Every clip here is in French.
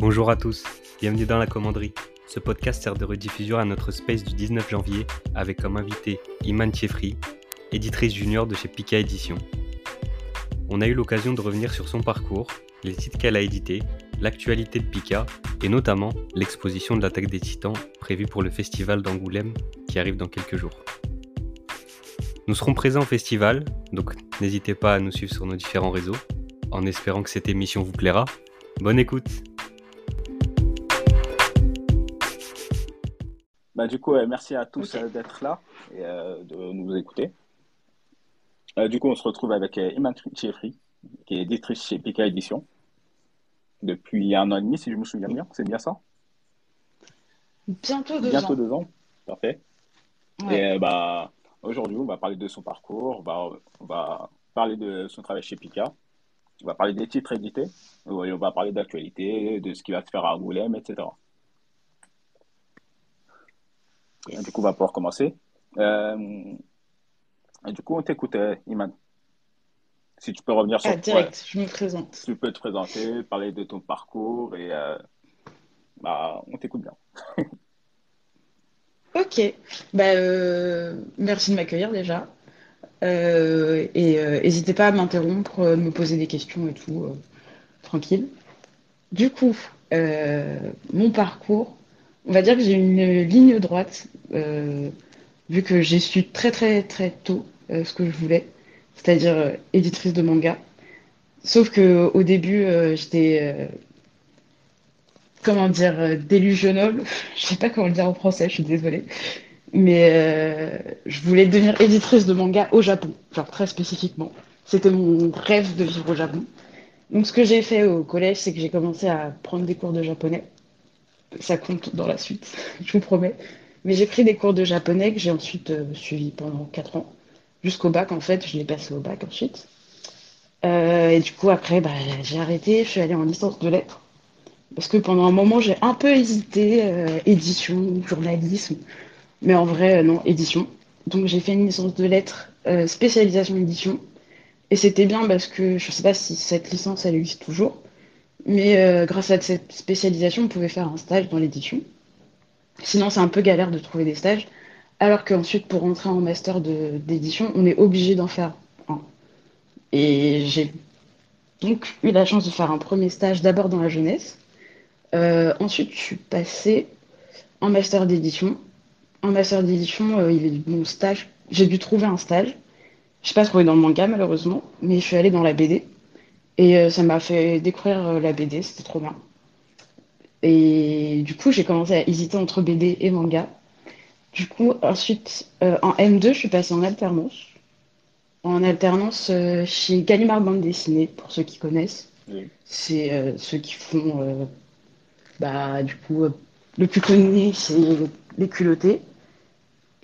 Bonjour à tous, bienvenue dans la commanderie. Ce podcast sert de rediffusion à notre space du 19 janvier avec comme invité Iman Thiefri, éditrice junior de chez Pika Édition. On a eu l'occasion de revenir sur son parcours, les titres qu'elle a édités, l'actualité de Pika et notamment l'exposition de l'attaque des titans prévue pour le festival d'Angoulême qui arrive dans quelques jours. Nous serons présents au festival, donc n'hésitez pas à nous suivre sur nos différents réseaux, en espérant que cette émission vous plaira. Bonne écoute Bah, du coup, merci à tous euh, d'être là et euh, de nous écouter. Euh, du coup, on se retrouve avec Iman Chiefri, qui est éditrice chez Pika Édition depuis un an et demi, si je me souviens bien. C'est bien ça? Bientôt deux Bientôt ans. deux ans, parfait. Et bah, aujourd'hui, on va parler de son parcours, on va, on va parler de son travail chez Pika, on va parler des titres édités, on va parler d'actualité, de ce qui va se faire à Angoulême, etc. du coup, on va pouvoir commencer. Euh, du coup, on t'écoute, euh, Iman. Si tu peux revenir sur... Ah, direct, je me présente. Tu peux te présenter, parler de ton parcours et euh, bah, on t'écoute bien. ok, bah, merci de m'accueillir déjà. et n'hésitez pas à m'interrompre, me poser des questions et tout, tranquille. Du coup, mon parcours, on va dire que j'ai une ligne droite, euh, vu que j'ai su très très très tôt euh, ce que je voulais, c'est-à-dire euh, éditrice de manga. Sauf que au début, j'étais comment dire délusionnole, je sais pas comment le dire en français, je suis désolée, mais je voulais devenir éditrice de manga au Japon, genre très spécifiquement. C'était mon rêve de vivre au Japon. Donc ce que j'ai fait au collège, c'est que j'ai commencé à prendre des cours de japonais ça compte dans la suite, je vous promets. Mais j'ai pris des cours de japonais que j'ai ensuite euh, suivi pendant 4 ans. Jusqu'au bac, en fait, je l'ai passé au bac ensuite. Euh, et du coup, après, bah, j'ai arrêté, je suis allée en licence de lettres. Parce que pendant un moment, j'ai un peu hésité, euh, édition, journalisme. Mais en vrai, non, édition. Donc j'ai fait une licence de lettres, spécialisation édition. Et c'était bien parce que je ne sais pas si cette licence, elle existe toujours. Mais euh, grâce à cette spécialisation, on pouvait faire un stage dans l'édition. Sinon, c'est un peu galère de trouver des stages. Alors qu'ensuite, pour rentrer en master d'édition, on est obligé d'en faire un. Et j'ai donc eu la chance de faire un premier stage d'abord dans la jeunesse. Euh, ensuite, je suis passée en master d'édition. En master d'édition, euh, il avait mon stage. J'ai dû trouver un stage. Je n'ai pas trouvé dans le manga, malheureusement, mais je suis allée dans la BD. Et euh, ça m'a fait découvrir euh, la BD, c'était trop bien. Et du coup, j'ai commencé à hésiter entre BD et manga. Du coup, ensuite, euh, en M2, je suis passée en alternance. En alternance chez Gallimard Bande Dessinée, pour ceux qui connaissent. C'est ceux qui font, bah, du coup, le plus connu, c'est les culottés.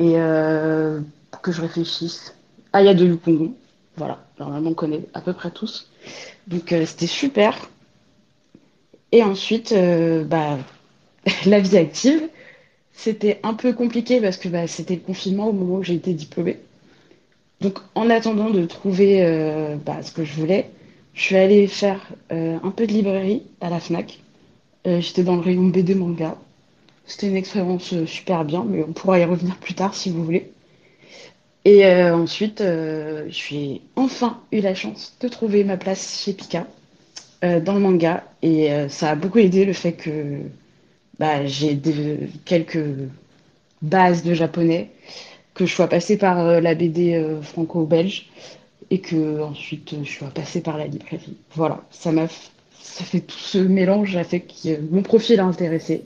Et que je réfléchisse. Ah, il y a de Lupongon. Voilà, normalement, on connaît à peu près tous. Donc euh, c'était super. Et ensuite, euh, bah, la vie active, c'était un peu compliqué parce que bah, c'était le confinement au moment où j'ai été diplômée. Donc en attendant de trouver euh, bah, ce que je voulais, je suis allée faire un peu de librairie à la FNAC. J'étais dans le rayon BD manga. C'était une expérience super bien, mais on pourra y revenir plus tard si vous voulez. Et euh, ensuite, euh, j'ai enfin eu la chance de trouver ma place chez Pika euh, dans le manga. Et ça a beaucoup aidé le fait que bah, j'ai quelques bases de japonais, que je sois passée par la BD franco-belge et que ensuite je sois passée par la librairie. Voilà, ça m'a ça fait tout ce mélange a fait que mon profil a intéressé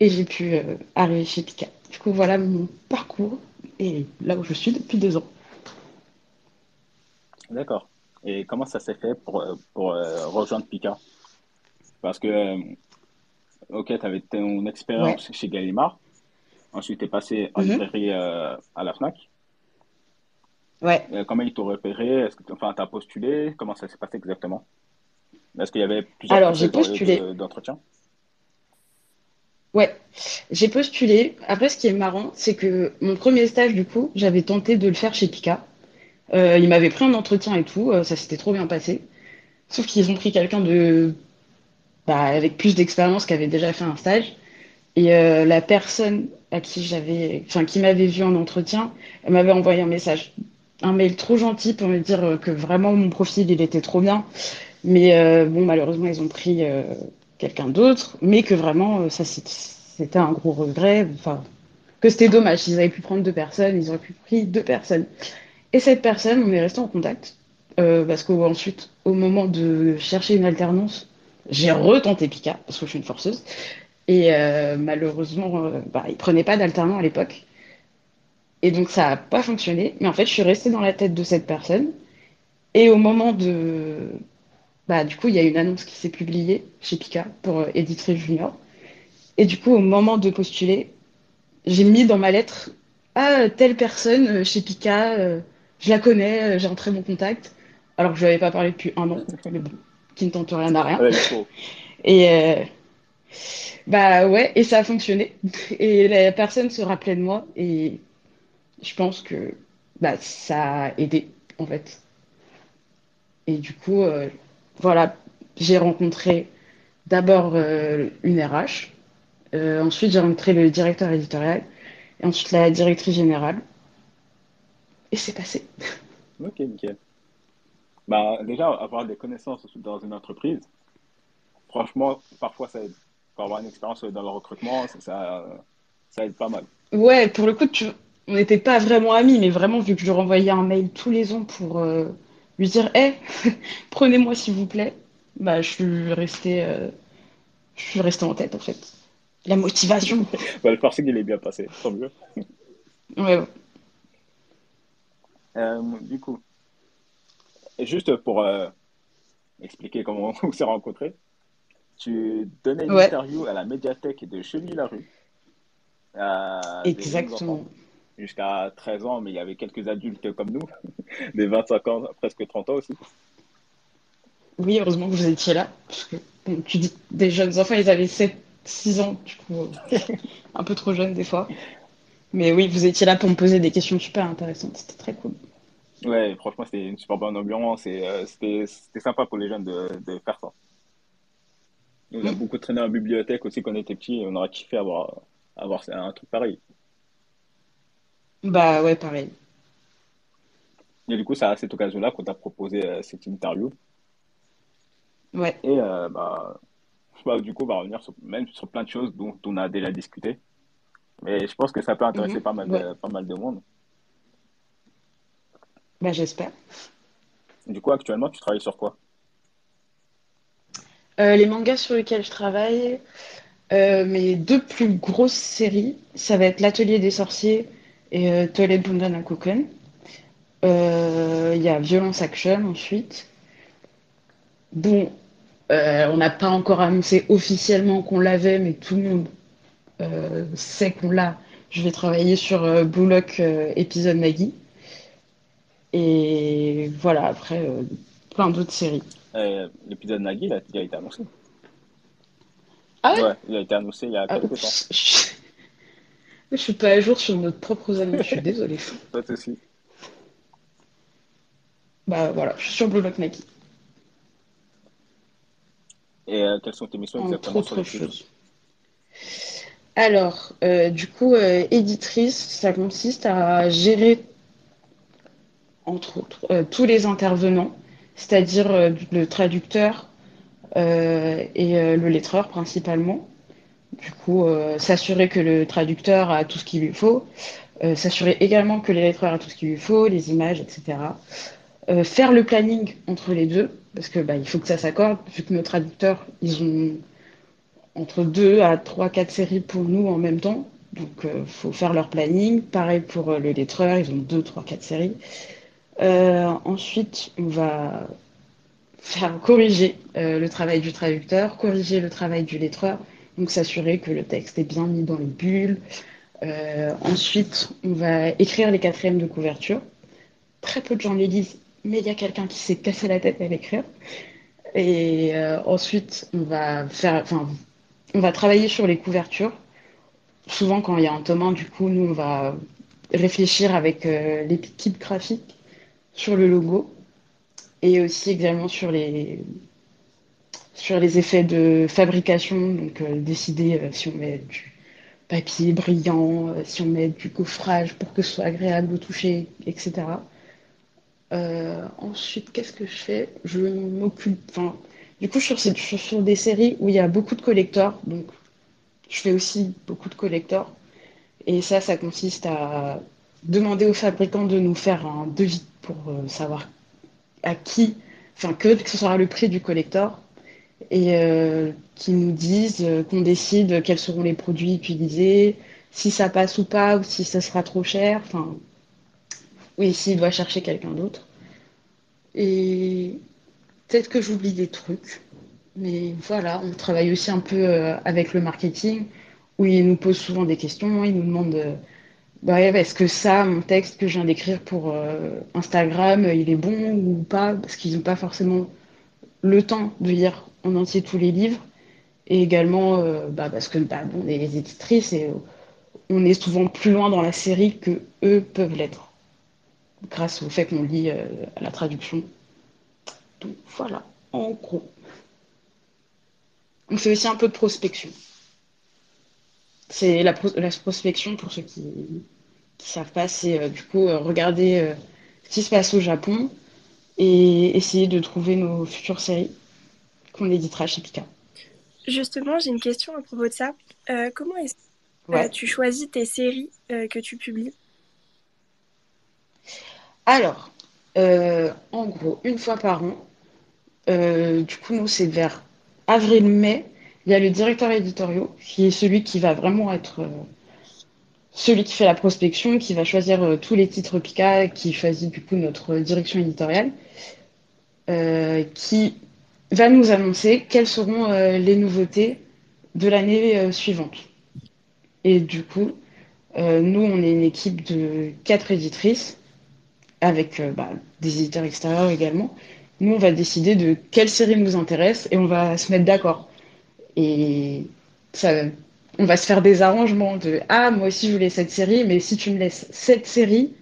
et j'ai pu arriver chez Pika. Du coup, voilà mon parcours et là où je suis depuis deux ans. D'accord. Et comment ça s'est fait pour, euh, pour euh, rejoindre Pika? Parce que, euh, ok, tu avais ton expérience chez Gallimard, ensuite tu es passé en mhm. librairie à la FNAC. Ouais. comment ils t'ont repéré? Est-ce que enfin, tu as postulé? Comment ça s'est passé exactement? Est-ce qu'il y avait plusieurs Alors, j'ai postulé. d'entretien? Ouais, j'ai postulé. Après, ce qui est marrant, c'est que mon premier stage, du coup, j'avais tenté de le faire chez Pika. Euh, ils m'avaient pris un entretien et tout, euh, ça s'était trop bien passé. Sauf qu'ils ont pris quelqu'un de bah, avec plus d'expérience qui avait déjà fait un stage. Et euh, la personne à qui j'avais, enfin, qui m'avait vu en entretien, elle m'avait envoyé un message, un mail trop gentil pour me dire que vraiment mon profil, il était trop bien. Mais bon, malheureusement, ils ont pris quelqu'un d'autre, mais que vraiment, ça, c'était un gros regret. Enfin, que c'était dommage. Ils avaient pu prendre deux personnes, ils auraient pu prendre deux personnes. Et cette personne, on est resté en contact. Euh, parce qu'ensuite, au moment de chercher une alternance, j'ai retenté Pika, parce que je suis une forceuse. Et euh, malheureusement, euh, bah, il prenait pas d'alternant à l'époque. Et donc, ça n'a pas fonctionné. Mais en fait, je suis restée dans la tête de cette personne. Et au moment de. Bah, du coup, il y a une annonce qui s'est publiée chez Pika pour euh, éditrice junior. Et du coup, au moment de postuler, j'ai mis dans ma lettre Ah, telle personne chez Pika, je la connais, j'ai un très bon contact alors que je lui avais pas parlé depuis un an, mais bon, qui ne tente rien à rien. et euh, bah ouais, et ça a fonctionné. Et la personne se rappelait de moi et je pense que bah, ça a aidé en fait. Et du coup, euh, voilà, j'ai rencontré d'abord euh, une RH, ensuite j'ai rencontré le directeur éditorial et ensuite la directrice générale. Et c'est passé. Ok, nickel. Bah, déjà, avoir des connaissances dans une entreprise, franchement, parfois ça aide. Pour avoir une expérience dans le recrutement, ça, ça, aide pas mal. Ouais, pour le coup, tu... on n'était pas vraiment amis, mais vraiment, vu que je lui renvoyais un mail tous les ans pour euh, lui dire Hé, prenez-moi s'il vous plaît, bah, je suis restée, euh, je suis restée en tête en fait. La motivation. bah, le forcing, il est bien passé, tant mieux. ouais. Euh, du coup, juste pour euh, expliquer comment on s'est rencontrés, tu donnais une interview à la médiathèque de Cheville-la-Rue. Exactement. Jusqu'à 13 ans, mais il y avait quelques adultes comme nous, des 25 ans, presque 30 ans aussi. Oui, heureusement que vous étiez là. Parce que, tu dis des jeunes enfants, ils avaient 7, 6 ans, du coup, un peu trop jeunes des fois. Mais oui, vous étiez là pour me poser des questions super intéressantes. C'était très cool. Ouais, franchement, c'était une super bonne ambiance et euh, c'était sympa pour les jeunes de, de faire ça. On a mm. beaucoup traîné en bibliothèque aussi quand on était petits et on aurait kiffé avoir, avoir un truc pareil. Bah ouais, pareil. Et du coup, c'est à cette occasion-là qu'on t'a proposé euh, cette interview. Ouais. Et euh, bah, bah, du coup, on va revenir sur, même sur plein de choses dont on a déjà discuté. Mais je pense que ça peut intéresser mm-hmm. pas, mal de, pas mal de monde. Bah, j'espère. Du coup, actuellement, tu travailles sur quoi? Euh, Les mangas sur lesquels je travaille, euh, mes deux plus grosses séries, ça va être L'Atelier des sorciers et euh, Toilet Bundan à euh, Il y a Violence Action ensuite. Bon, on n'a pas encore annoncé officiellement qu'on l'avait, mais tout le monde sait qu'on l'a. Je vais travailler sur Blue Lock épisode Maggie. Et voilà, après, euh, plein d'autres séries. Euh, l'épisode Nagui, il a, il a, été annoncé. Ah ouais, ouais Il a été annoncé il y a ah, quelques temps. Je... je suis pas à jour sur notre propre annonces, je suis désolée. Pas de soucis. Bah voilà, je suis sur Blue Lock Nike. Et euh, quelles sont tes missions exactement Entre autres choses. Alors, euh, du coup, euh, éditrice, ça consiste à gérer entre autres, tous les intervenants, c'est-à-dire le traducteur et le lettreur principalement. Du coup, s'assurer que le traducteur a tout ce qu'il lui faut, s'assurer également que les lettreurs a tout ce qu'il lui faut, les images, etc. faire le planning entre les deux, parce que bah, il faut que ça s'accorde, vu que nos traducteurs, ils ont entre deux à trois, quatre séries pour nous en même temps. Donc, il faut faire leur planning. Pareil pour le lettreur, ils ont deux, trois, quatre séries. Euh, ensuite, on va faire corriger euh, le travail du traducteur, corriger le travail du lettreur, donc s'assurer que le texte est bien mis dans les bulles. Euh, ensuite, on va écrire les quatrièmes de couverture. Très peu de gens les lisent, mais il y a quelqu'un qui s'est cassé la tête à l'écrire. Et ensuite, on va faire, on va travailler sur les couvertures. Souvent, quand il y a un tome du coup, nous, on va réfléchir avec l'équipe graphique sur le logo et aussi également sur les, sur les effets de fabrication, donc décider si on met du papier brillant, si on met du coffrage pour que ce soit agréable au toucher, etc. ensuite, qu'est-ce que je fais? Je m'occupe. Enfin, du coup, je suis, sur, des séries où il y a beaucoup de collecteurs, donc je fais aussi beaucoup de collecteurs. Et ça, ça consiste à demander aux fabricants de nous faire un devis pour euh, savoir à qui, enfin que, ce sera le prix du collector et euh, qui nous disent euh, qu'on décide quels seront les produits utilisés, si ça passe ou pas, ou si ça sera trop cher, enfin, oui, s'il doit chercher quelqu'un d'autre. Et peut-être que j'oublie des trucs, mais voilà, on travaille aussi un peu avec le marketing, où ils nous posent souvent des questions, ils nous demandent bah, est-ce que ça, mon texte que je viens d'écrire pour euh, Instagram, il est bon ou pas Parce qu'ils n'ont pas forcément le temps de lire en entier tous les livres. Et également euh, bah, parce que bah, est les éditrices et on est souvent plus loin dans la série que eux peuvent l'être, grâce au fait qu'on lit euh, la traduction. Donc voilà, en gros. On fait aussi un peu de prospection. C'est la, prospection, pour ceux qui ne savent pas, c'est euh, du coup euh, regarder euh, ce qui se passe au Japon et essayer de trouver nos futures séries qu'on éditera chez Pika. Justement, j'ai une question à propos de ça. comment est-ce que tu choisis tes séries que tu publies? Alors, en gros, une fois par an, du coup, nous, c'est vers avril-mai, il y a le directeur éditorial, qui est celui qui va vraiment être euh, celui qui fait la prospection, qui va choisir euh, tous les titres Pika, qui choisit du coup notre direction éditoriale, euh, qui va nous annoncer quelles seront les nouveautés de l'année suivante. Et du coup, nous, on est une équipe de quatre éditrices, avec bah, des éditeurs extérieurs également. Nous, on va décider de quelle série nous intéresse et on va se mettre d'accord. Et ça, on va se faire des arrangements de Ah, moi aussi je voulais cette série, mais si tu me laisses cette série,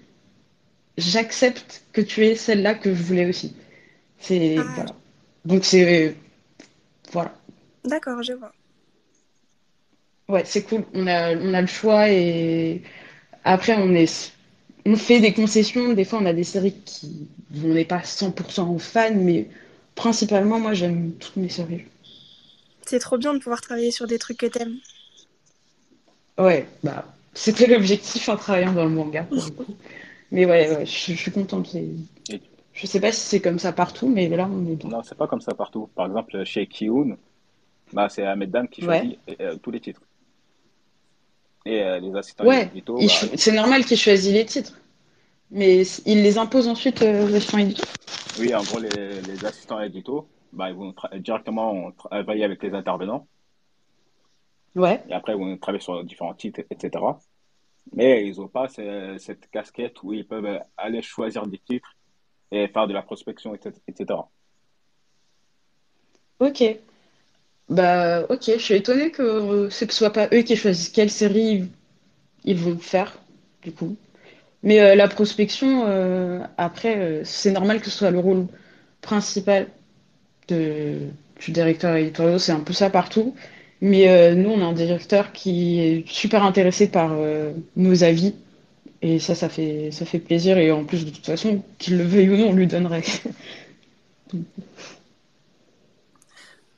j'accepte que tu aies celle-là que je voulais aussi. C'est. Ah. Voilà. Donc c'est. Voilà. D'accord, je vois. Ouais, c'est cool. On a, on a le choix et après, on, est, on fait des concessions. Des fois, on a des séries qui. On n'est pas 100% fan, mais principalement, moi, j'aime toutes mes séries. C'est trop bien de pouvoir travailler sur des trucs que t'aimes. Ouais, bah, c'était l'objectif en travaillant dans le manga. mais ouais, je, suis contente. Je sais pas si c'est comme ça partout, mais là, on est bien. Non, c'est pas comme ça partout. Par exemple, chez Kiun, bah, c'est Ahmed Dam qui choisit euh, tous les titres. Et euh, les assistants ouais, bah, c'est normal qu'il choisit les titres. Mais il les impose ensuite euh, aux assistants éditeurs Oui, en gros, les, les assistants éditeurs, bah, ils vont directement travailler avec les intervenants. Ouais. Et après, ils vont travailler sur différents titres, etc. Mais ils n'ont pas cette casquette où ils peuvent aller choisir des titres et faire de la prospection, etc. Ok. Bah, ok. Je suis étonnée que ce ne soit pas eux qui choisissent quelle série ils vont faire, du coup. Mais euh, la prospection, euh, après, euh, c'est normal que ce soit le rôle principal de, du directeur éditorial, c'est un peu ça partout. Mais euh, nous, on a un directeur qui est super intéressé par euh, nos avis. Et ça, ça fait, ça fait plaisir. Et en plus, de toute façon, qu'il le veuille ou non, on lui donnerait.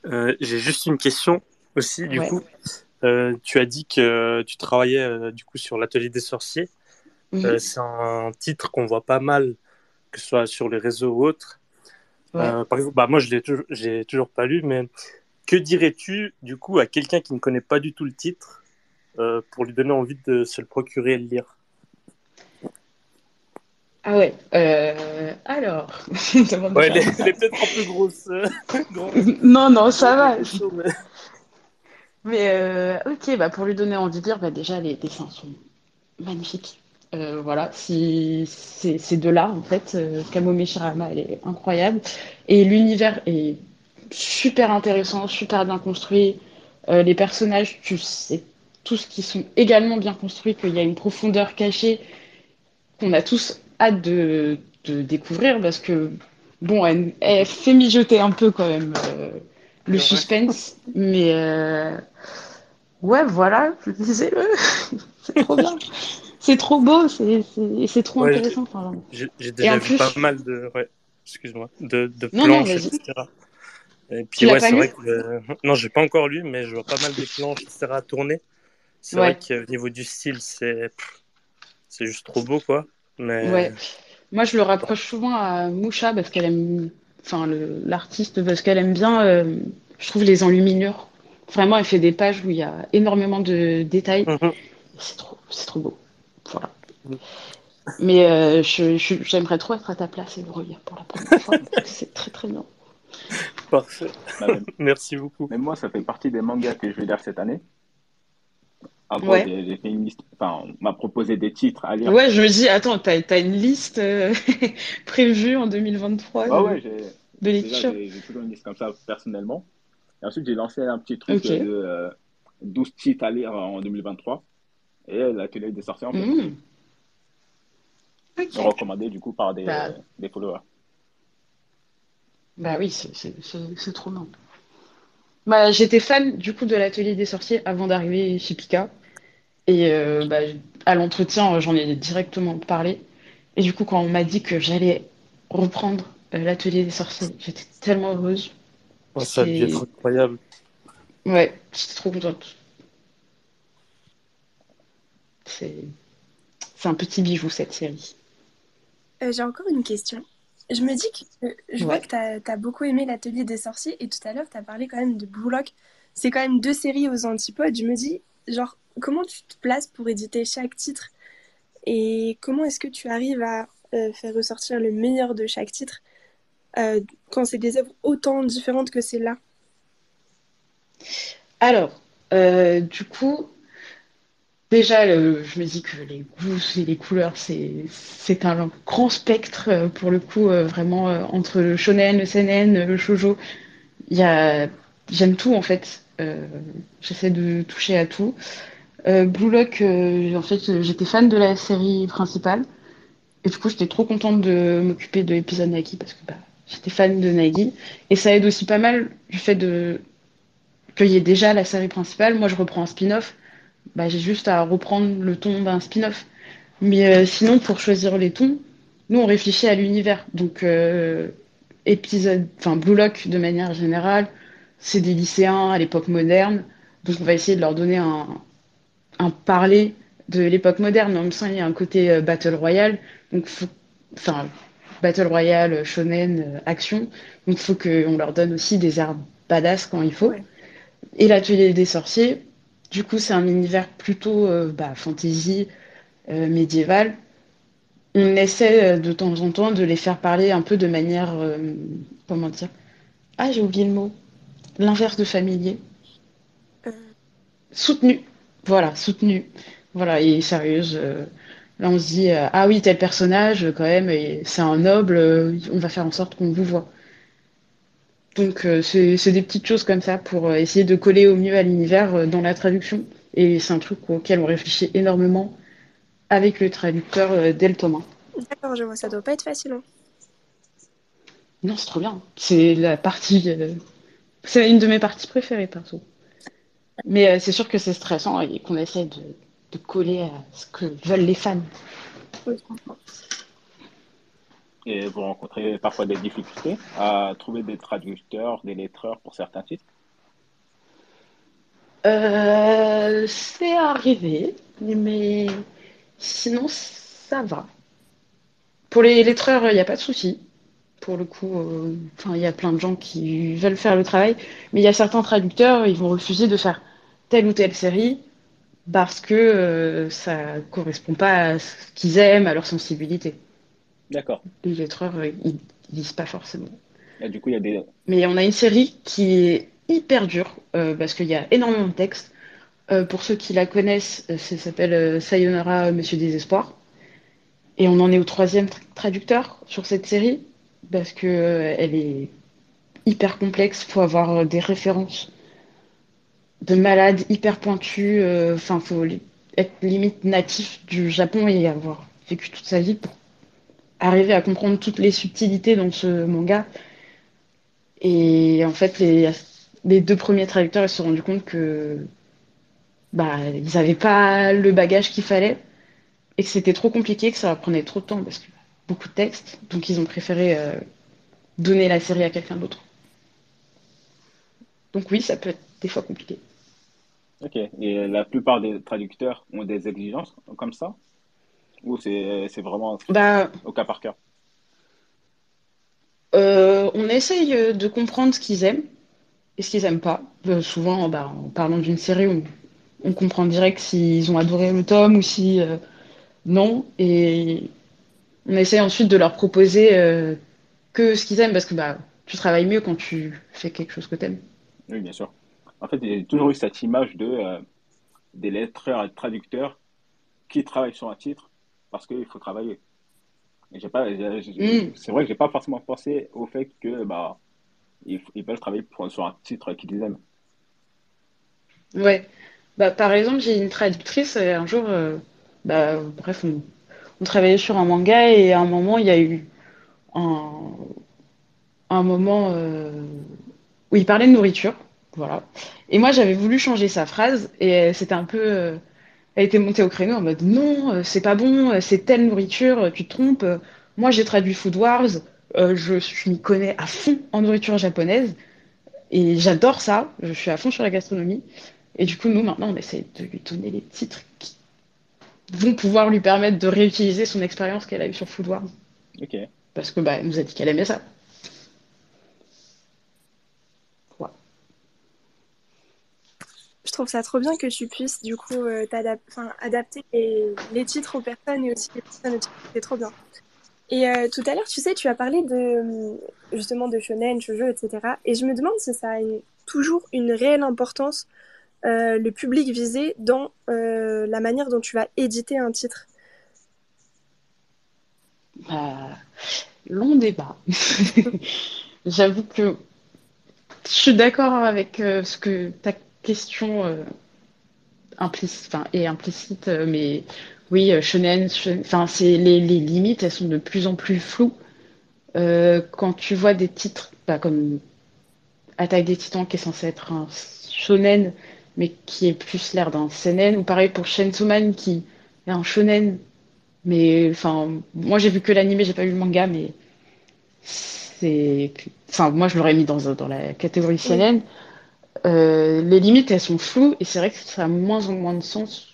Euh, j'ai juste une question aussi, du coup. tu as dit que tu travaillais du coup sur l'atelier des sorciers. C'est un titre qu'on voit pas mal, que ce soit sur les réseaux ou autres. Par exemple, bah, moi, je l'ai toujours, toujours pas lu, mais que dirais-tu du coup à quelqu'un qui ne connaît pas du tout le titre euh, pour lui donner envie de se le procurer et le lire? Ah ouais. Euh, alors. ouais, elle est, peut-être un peu grosse. non, non, ça va. Mais ok, bah pour lui donner envie de lire, bah déjà les dessins sont magnifiques. Euh, voilà, si, c'est de là en fait. Euh, Kamome Shirama, elle est incroyable. Et l'univers est super intéressant, super bien construit. Euh, les personnages, tu sais tous qui sont également bien construits, qu'il y a une profondeur cachée qu'on a tous hâte de, de, découvrir parce que, bon, elle, fait mijoter un peu quand même le suspense. Mais ouais, voilà, c'est trop bien. c'est trop beau, c'est trop intéressant. J'ai déjà vu pas mal de. Ouais, excuse-moi. De, de planches, etc. Et puis, ouais, c'est vrai que. Non, j'ai pas encore lu, mais je vois pas mal de planches, etc. à tourner. C'est vrai qu'au niveau du style, c'est. C'est juste trop beau, quoi. Mais... Ouais. Moi, je le rapproche souvent à Moucha parce qu'elle aime. Enfin, l'artiste, parce qu'elle aime bien, euh, je trouve, les enluminures. Vraiment, elle fait des pages où il y a énormément de détails. Mhm. C'est trop, trop beau. Voilà. Mais euh, j'aimerais trop être à ta place et le relire pour la première fois. c'est très très bien. Parfait. Bah, Merci beaucoup. Mais moi, ça fait partie des mangas que je vais lire cette année. Après, j'ai fait une liste. Enfin, on m'a proposé des titres à lire. Ouais, je me dis, attends, t'as as une liste euh, prévue en 2023 ah ouais, j'ai, de lecture. J'ai toujours une liste comme ça personnellement. Et ensuite, j'ai lancé un petit truc de 12 euh, titres à lire en 2023. Et l'atelier des sorties en fait. Mmh. Recommandé du coup par des, bah. des followers. Bah oui, c'est trop bien. Bah, J'étais fan du coup de l'atelier des sorciers avant d'arriver chez Pika. Et euh, bah, à l'entretien, j'en ai directement parlé. Et du coup, quand on m'a dit que j'allais reprendre euh, l'atelier des sorciers, j'étais tellement heureuse. Oh, ça a dû être incroyable. Ouais, j'étais trop contente. C'est un petit bijou cette série. Euh, j'ai encore une question. Je me dis que je vois que tu as, beaucoup aimé l'atelier des sorciers et tout à l'heure tu as parlé quand même de Blue Lock. C'est quand même deux séries aux antipodes. Je me dis, genre, comment tu te places pour éditer chaque titre et comment est-ce que tu arrives à euh, faire ressortir le meilleur de chaque titre euh, quand c'est des œuvres autant différentes que celle-là Alors, euh, du coup, Déjà, je me dis que les goûts et les couleurs, c'est un grand spectre euh, pour le coup, euh, vraiment euh, entre le shonen, le seinen, le a, j'aime tout en fait. J'essaie de toucher à tout. Blue Lock, en fait, j'étais fan de la série principale. Et du coup, j'étais trop contente de m'occuper de l'épisode Nagi parce que bah, j'étais fan de Nagi. Et ça aide aussi pas mal du fait de qu'il y ait déjà la série principale. Moi, je reprends un spin-off bah, j'ai juste à reprendre le ton d'un spin-off. Mais euh, sinon, pour choisir les tons, nous, on réfléchit à l'univers. Donc, euh, épisode, enfin, Blue Lock, de manière générale, c'est des lycéens à l'époque moderne. Donc, on va essayer de leur donner un, un parler de l'époque moderne. En même temps, il y a un côté euh, Battle Royale. Donc, enfin, Battle Royale, shonen, action. Donc, il faut qu'on leur donne aussi des armes badass quand il faut. Et l'atelier des sorciers, du coup, c'est un univers plutôt euh, bah, fantasy euh, médiéval. On essaie euh, de temps en temps de les faire parler un peu de manière. comment dire? Ah, j'ai oublié le mot. L'inverse de familier. Soutenu. Voilà, soutenu. Voilà, et sérieuse. là, on se dit Ah oui, tel personnage, quand même, c'est un noble, on va faire en sorte qu'on vous voit. Donc euh, c'est des petites choses comme ça pour euh, essayer de coller au mieux à l'univers euh, dans la traduction. Et c'est un truc auquel on réfléchit énormément avec le traducteur Del Thomas. D'accord, je vois, ça doit pas être facile. Hein. Non, c'est trop bien. C'est la partie. C'est une de mes parties préférées, perso. Mais c'est sûr que c'est stressant et qu'on essaie de, de, coller à ce que veulent les fans. Oui, et vous rencontrez parfois des difficultés à trouver des traducteurs, des lettreurs pour certains titres euh, C'est arrivé, mais sinon ça va. Pour les lettreurs, il n'y a pas de souci. Pour le coup, euh, il y a plein de gens qui veulent faire le travail, mais il y a certains traducteurs, ils vont refuser de faire telle ou telle série parce que euh, ça correspond pas à ce qu'ils aiment, à leur sensibilité. D'accord. Les lettreurs, euh, ils, lisent pas forcément. du coup, il y a des. Mais on a une série qui est hyper dure euh, parce qu'il y a énormément de textes. Euh, pour ceux qui la connaissent, ça s'appelle Sayonara, Monsieur Désespoir. Et on en est au troisième traducteur sur cette série parce que elle est hyper complexe. Il faut avoir des références de malades hyper pointues. Enfin, il faut être limite natif du Japon et avoir vécu toute sa vie pour arriver à comprendre toutes les subtilités dans ce manga. Et en fait, les deux premiers traducteurs ils se sont rendus compte que bah, ils n'avaient pas le bagage qu'il fallait et que c'était trop compliqué, que ça prenait trop de temps parce que beaucoup de textes. Donc ils ont préféré euh, donner la série à quelqu'un d'autre. Donc oui, ça peut être des fois compliqué. Ok. Et la plupart des traducteurs ont des exigences comme ça? Ou c'est vraiment bah, au cas par cas euh, On essaye de comprendre ce qu'ils aiment et ce qu'ils n'aiment pas. Euh, souvent, bah, en parlant d'une série, on, on, comprend direct s'ils ont adoré le tome ou si euh, non. Et on essaye ensuite de leur proposer que ce qu'ils aiment parce que bah, tu travailles mieux quand tu fais quelque chose que tu aimes. Oui, bien sûr. En fait, il y a toujours eu cette image de, euh, des lettreurs et traducteurs qui travaillent sur un titre parce qu'il faut travailler. Pas, mm. C'est vrai que j'ai pas forcément pensé au fait que bah, ils, peuvent travailler pour, sur un titre qu'ils aiment. Ouais. Bah, par exemple, j'ai une traductrice, et un jour, euh, bah, bref, on, on, travaillait sur un manga et à un moment, il y a eu un, un moment euh, où il parlait de nourriture. Voilà. Et moi, j'avais voulu changer sa phrase et c'était un peu. Euh, elle était montée au créneau en mode non, euh, c'est pas bon, euh, c'est telle nourriture, tu te trompes. Moi, j'ai traduit Food Wars, je, je m'y connais à fond en nourriture japonaise et j'adore ça. Je suis à fond sur la gastronomie. Et du coup, nous, maintenant, on essaie de lui donner les titres qui vont pouvoir lui permettre de réutiliser son expérience qu'elle a eue sur Food Wars. Ok. Parce que bah, elle nous a dit qu'elle aimait ça. Je trouve ça trop bien que tu puisses du coup euh, adapter les, titres aux personnes et aussi les personnes C'est trop bien. Et euh, tout à l'heure, tu sais, tu as parlé de justement de shonen, shoujo, etc. Et je me demande si ça a toujours une réelle importance euh, le public visé dans la manière dont tu vas éditer un titre. Bah, long débat. J'avoue que je suis d'accord avec ce que tu as question euh, implicite, et implicite, euh, mais oui, euh, shonen, enfin, c'est les, les, limites, elles sont de plus en plus floues. quand tu vois des titres bah, comme Attaque des Titans, qui est censé être un shonen, mais qui est plus l'air d'un seinen, ou pareil pour Chainsaw Man, qui est un shonen, mais enfin, moi j'ai vu que l'anime, j'ai pas lu le manga, mais c'est, enfin, moi je l'aurais mis dans, dans la catégorie seinen. Euh, les limites, elles sont floues et c'est vrai que ça a moins en moins de sens.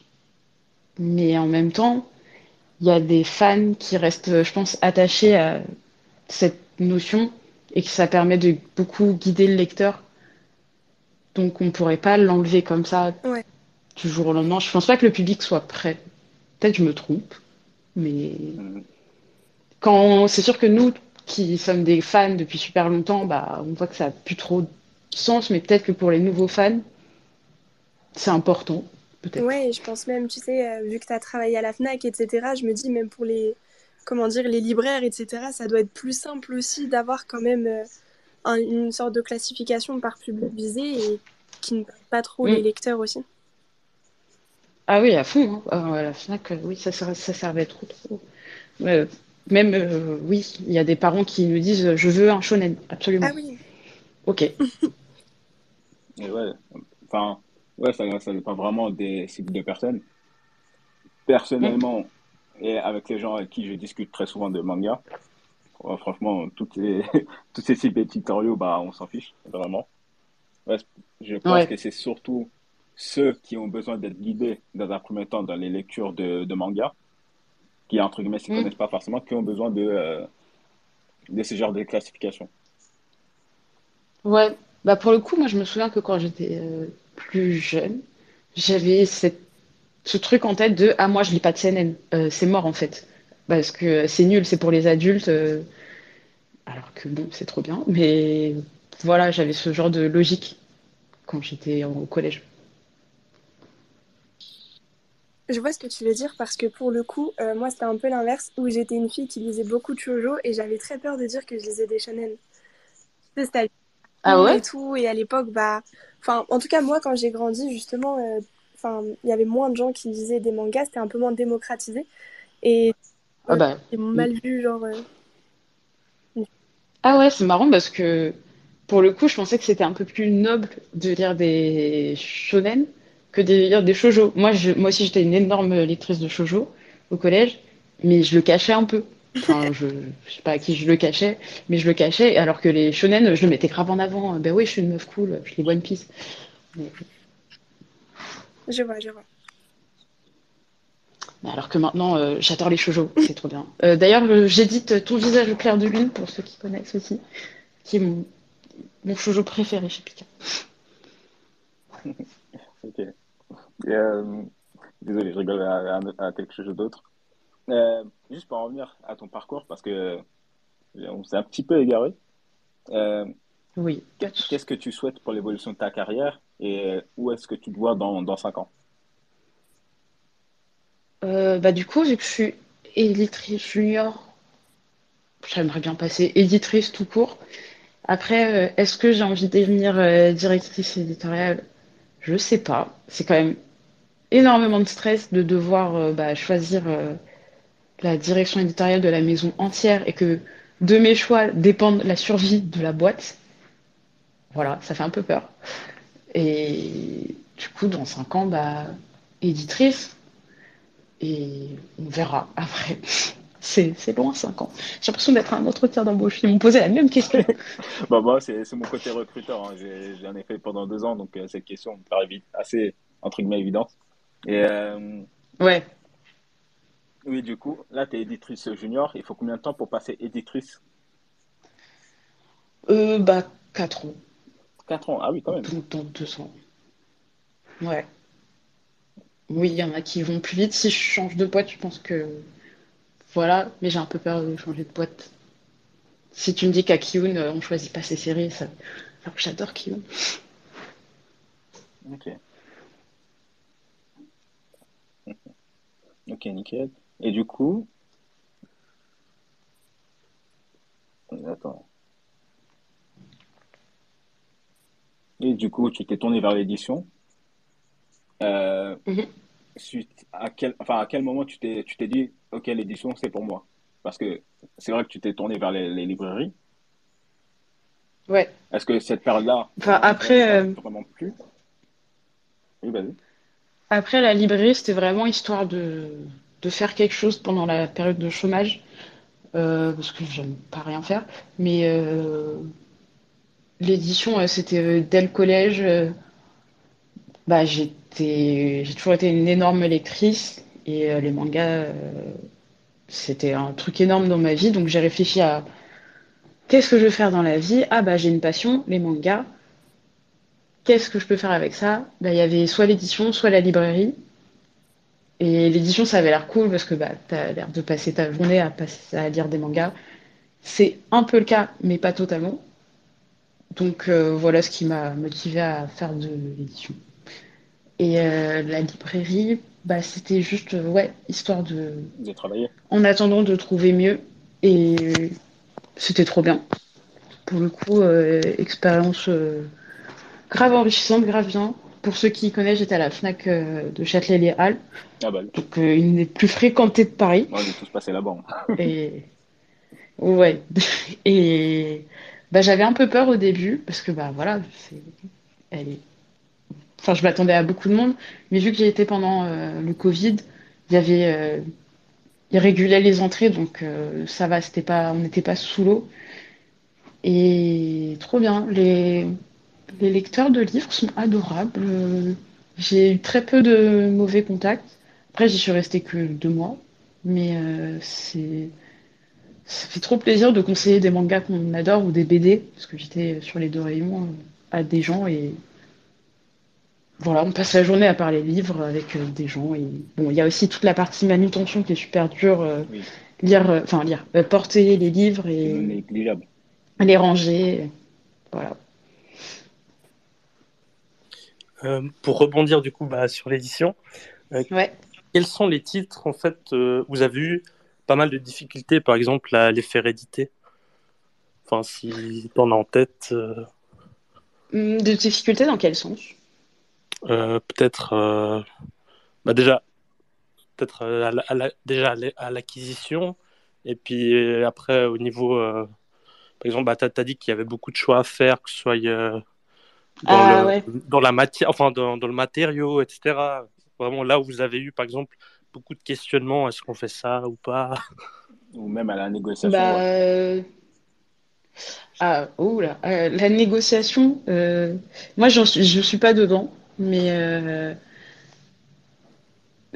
Mais en même temps, il y a des fans qui restent, je pense, attachés à cette notion et que ça permet de beaucoup guider le lecteur. Donc on ne pourrait pas l'enlever comme ça du jour au lendemain. Je pense pas que le public soit prêt. Peut-être je me trompe, mais quand c'est sûr que nous qui sommes des fans depuis super longtemps, bah on voit que ça a plus trop sens, mais peut-être que pour les nouveaux fans, c'est important. Ouais, je pense même, tu sais, euh, vu que tu as travaillé à la FNAC, etc., je me dis même pour les, comment dire, les libraires, etc., ça doit être plus simple aussi d'avoir quand même euh, une sorte de classification par public visé et qui ne pas trop les lecteurs aussi. Ah oui, à fond. Hein. Ah, à la FNAC, euh, oui, ça, ça servait trop, trop. même, oui, il y a des parents qui nous disent je veux un shonen, absolument. Ah oui. Ok. ouais, enfin, ouais, ça, ça dépend vraiment des types de personnes. Personnellement, et avec les gens avec qui je discute très souvent de manga, franchement, toutes ces, tous ces types éditoriaux, bah, on s'en fiche, vraiment. je pense que c'est surtout ceux qui ont besoin d'être guidés dans un premier temps dans les lectures de, de manga, qui, entre guillemets, ne se mm. connaissent pas forcément, qui ont besoin de, euh, de ce genre de classification. Ouais, bah pour le coup, moi je me souviens que quand j'étais euh, plus jeune, j'avais ce truc en tête de ah moi je lis pas de CNN, euh, c'est mort en fait, parce que c'est nul, c'est pour les adultes, euh, alors que bon c'est trop bien, mais voilà j'avais ce genre de logique quand j'étais au collège. Je vois ce que tu veux dire parce que pour le coup, moi c'était un peu l'inverse où j'étais une fille qui lisait beaucoup de shoujo et j'avais très peur de dire que je lisais des shonen. C'était ah ouais et tout. Et à l'époque, bah, enfin, en tout cas, moi, quand j'ai grandi, justement, euh, enfin, il y avait moins de gens qui lisaient des mangas, c'était un peu moins démocratisé. Et ah bah, mal vu, genre. Euh, ah ouais, c'est marrant parce que pour le coup, je pensais que c'était un peu plus noble de lire des shonen que de lire des shoujo. Moi, je, moi aussi, j'étais une énorme lectrice de shoujo au collège, mais je le cachais un peu. Enfin, je, je sais pas à qui je le cachais, mais je le cachais, alors que les shonen, je le mettais grave en avant. Ben oui, je suis une meuf cool, je lis One Piece. Je vois, je vois. Alors que maintenant, euh, j'adore les shoujo, c'est trop bien. Euh, D'ailleurs, j'édite Ton visage au clair de lune, pour ceux qui connaissent aussi, qui est mon, mon shoujo préféré chez Pika. ok. Euh, désolé, je rigole à, à, à quelque chose d'autre. Euh, juste pour en revenir à ton parcours, parce que on s'est un petit peu égaré. Euh, oui. Qu'est-ce que tu souhaites pour l'évolution de ta carrière et où est-ce que tu te vois dans, dans 5 ans? Euh, bah, Du coup, vu que je suis éditrice junior, j'aimerais bien passer éditrice tout court. Après, euh, est-ce que j'ai envie de devenir euh, directrice éditoriale? Je sais pas. C'est quand même énormément de stress de devoir euh, bah, choisir la direction éditoriale de la maison entière et que de mes choix dépendent la survie de la boîte. Voilà, ça fait un peu peur. Et du coup, dans cinq ans, bah, éditrice. Et on verra après. C'est loin, 5 ans. J'ai l'impression d'être un entretien d'embauche. Ils m'ont posé la même question. bah, moi, c'est mon côté recruteur. Hein. J'en ai, fait pendant deux ans, donc euh, cette question me paraît assez, entre guillemets, évidente. Et, euh... Ouais. Oui, du coup, là, tu es éditrice junior. Il faut combien de temps pour passer éditrice? Euh, Bah, 4 ans. 4 ans, ah oui, quand même. Donc, dans 2 ans. Ouais. Oui, il y en a qui vont plus vite. Si je change de boîte, je pense que. Voilà, mais j'ai un peu peur de changer de boîte. Si tu me dis qu'à Kiyun, on choisit pas ses séries, ça... alors j'adore Kiyun. Ok. Ok, nickel. Et du coup. Attends. Et du coup, tu t'es tourné vers l'édition. Euh, Mhm. suite à quel, enfin, à quel moment tu t'es, tu t'es dit, OK, l'édition, c'est pour moi? Parce que c'est vrai que tu t'es tourné vers les, les librairies. Ouais. Est-ce que cette période-là, Enfin, après, euh, vraiment plu? Oui, vas-y. après la librairie, c'était vraiment histoire de, de faire quelque chose pendant la période de chômage, euh, parce que j'aime pas rien faire. Mais euh, l'édition, euh, c'était dès le collège. bah, j'étais, j'ai toujours été une énorme lectrice et les mangas, c'était un truc énorme dans ma vie. Donc j'ai réfléchi à qu'est-ce que je veux faire dans la vie? Ah bah j'ai une passion, les mangas. Qu'est-ce que je peux faire avec ça? Bah, il y avait soit l'édition, soit la librairie. Et l'édition, ça avait l'air cool parce que bah, t'as l'air de passer ta journée à, passer, à lire des mangas. C'est un peu le cas, mais pas totalement. Donc euh, voilà ce qui m'a motivé à faire de l'édition. Et euh, la librairie, bah, c'était juste, euh, ouais, histoire de, De travailler. en attendant de trouver mieux. Et c'était trop bien. Pour le coup, euh, expérience grave enrichissante, grave bien. Pour ceux qui connaissent, j'étais à la Fnac euh, de Châtelet-Les-Halles, Ah bah, donc euh, une des plus fréquentées de Paris. on est tous passés là-bas. hein. Et ouais. Et bah, j'avais un peu peur au début parce que bah voilà, c'est elle est enfin je m'attendais à beaucoup de monde, mais vu que j'ai été pendant euh, le Covid, il y avait euh, ils régulaient les entrées donc euh, ça va, c'était pas on n'était pas sous l'eau et trop bien. Les les lecteurs de livres sont adorables. J'ai eu très peu de mauvais contacts. Après, j'y suis restée que deux mois, mais euh, c'est ça fait trop plaisir de conseiller des mangas qu'on adore ou des BD, parce que j'étais sur les deux rayons euh, à des gens et voilà, on passe la journée à parler livres avec euh, des gens. Et bon, il y a aussi toute la partie manutention qui est super dure. euh, Oui, lire, euh, enfin lire, porter les livres et les ranger. Voilà. Euh, pour rebondir du coup bah, sur l'édition, euh, Ouais. quels sont les titres en fait euh, où vous avez eu pas mal de difficultés, par exemple à les faire éditer? Enfin, si t'en as en tête, euh, Hum, De difficultés dans quel sens? euh, peut-être euh, bah, déjà peut-être euh, à la- déjà à la- à l'acquisition et puis euh, après au niveau euh, Par exemple, bah, tu as, dit qu'il y avait beaucoup de choix à faire, que ce soit euh, dans, ah, dans, la matière, enfin, dans, dans, le matériau, etc. Vraiment là où vous avez eu, par exemple, beaucoup de questionnements, est-ce qu'on fait ça ou pas? Ou même à la négociation. Bah, euh, ah, oh là, euh, la négociation, moi je ne suis pas dedans, mais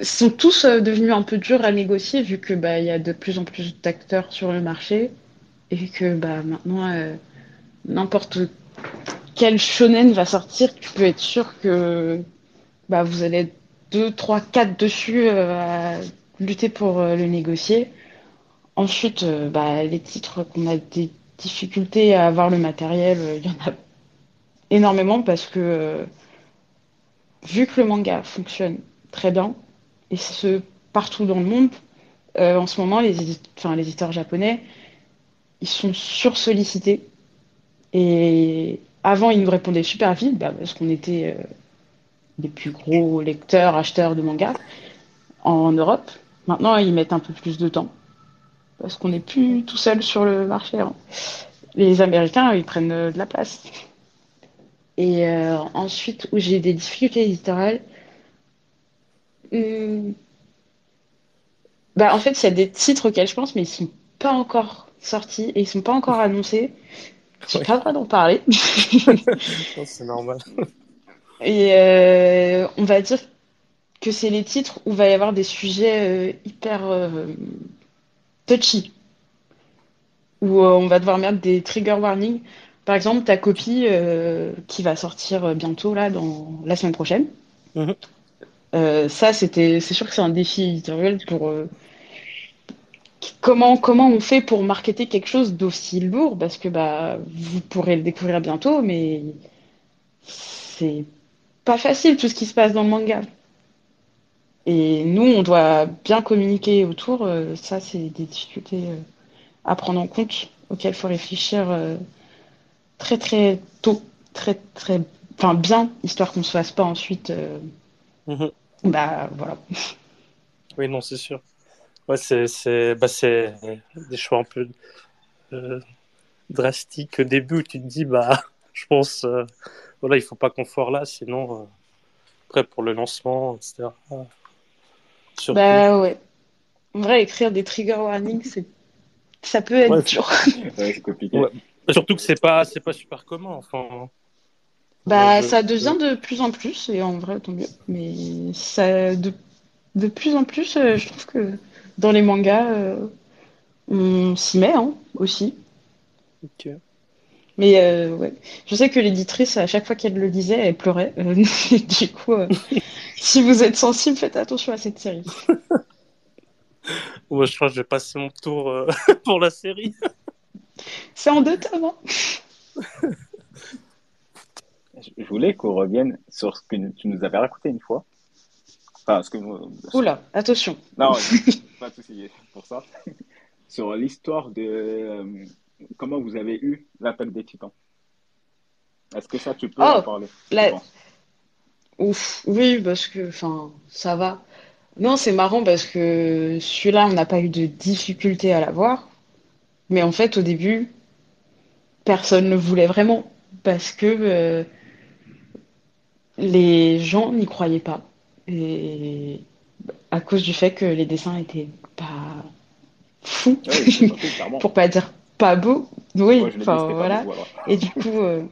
sont tous devenus un peu durs à négocier vu que bah, y a de plus en plus d'acteurs sur le marché et que bah, maintenant, euh, n'importe quel shonen va sortir, tu peux être sûr que bah, vous allez être 2, 3, 4 dessus euh, à lutter pour euh, le négocier. Ensuite, bah, les titres qu'on a des difficultés à avoir le matériel, il y en a énormément parce que vu que le manga fonctionne très bien, et ce partout dans le monde, en ce moment, les éditeurs japonais, ils sont sursollicités. Et avant, ils nous répondaient super vite, bah, parce qu'on était euh, des plus gros lecteurs, acheteurs de mangas en Europe. Maintenant, ils mettent un peu plus de temps, parce qu'on n'est plus tout seul sur le marché. Hein. Les Américains, ils prennent euh, de la place. Et euh, ensuite, où j'ai des difficultés éditoriales, hmm, bah, en fait, il y a des titres auxquels je pense, mais ils sont pas encore sortis et ils sont pas encore annoncés. J'ai pas le droit d'en parler. c'est normal. Et euh, on va dire que c'est les titres où il va y avoir des sujets euh, hyper euh, touchy. Où on va devoir mettre des trigger warnings. Par exemple, ta copie qui va sortir bientôt, là, dans la semaine prochaine. Mhm. ça, c'était, c'est sûr que c'est un défi éditorial pour comment, comment on fait pour marketer quelque chose d'aussi lourd? Parce que bah, vous pourrez le découvrir bientôt, mais c'est pas facile tout ce qui se passe dans le manga. Et nous, on doit bien communiquer autour. Euh, ça, c'est des difficultés euh, à prendre en compte, auxquelles il faut réfléchir euh, très très tôt, très très, enfin bien, histoire qu'on ne se fasse pas ensuite. Mhm. Bah voilà. Oui, non, c'est sûr. Ouais, c'est bah, des choix un peu euh, drastiques au début où tu te dis, bah, je pense, euh, voilà, il faut pas qu'on foire là, sinon, euh, après pour le lancement, etc. Bah ouais. En vrai, écrire des trigger warnings, ça peut être dur. c'est compliqué. Surtout que c'est pas, pas super commun. Enfin, bah, ça devient de plus en plus, et en vrai, tant mieux. Mais ça, de, de plus en plus, je trouve que dans les mangas, euh, on s'y met hein, aussi. Mais euh, ouais. je sais que l'éditrice, à chaque fois qu'elle le disait, elle pleurait. Euh, du coup, si vous êtes sensible, faites attention à cette série. Moi, je crois que je vais passer mon tour pour la série. C'est en deux tomes. Hein. je voulais qu'on revienne sur ce que tu nous avais raconté une fois. Enfin, ce que Oula, attention. Non, pas de souci pour ça. Sur l'histoire de euh, comment vous avez eu l'appel des titans. Est-ce que ça, tu peux en oh, parler? Ouf, oui, parce que, enfin, ça va. Non, c'est marrant parce que celui-là, on n'a pas eu de difficulté à l'avoir. Mais en fait, au début, personne ne voulait vraiment parce que euh, les gens n'y croyaient pas. Et à cause du fait que les dessins étaient pas fous, pour pas dire pas beaux. Oui, enfin voilà. Et du coup, euh...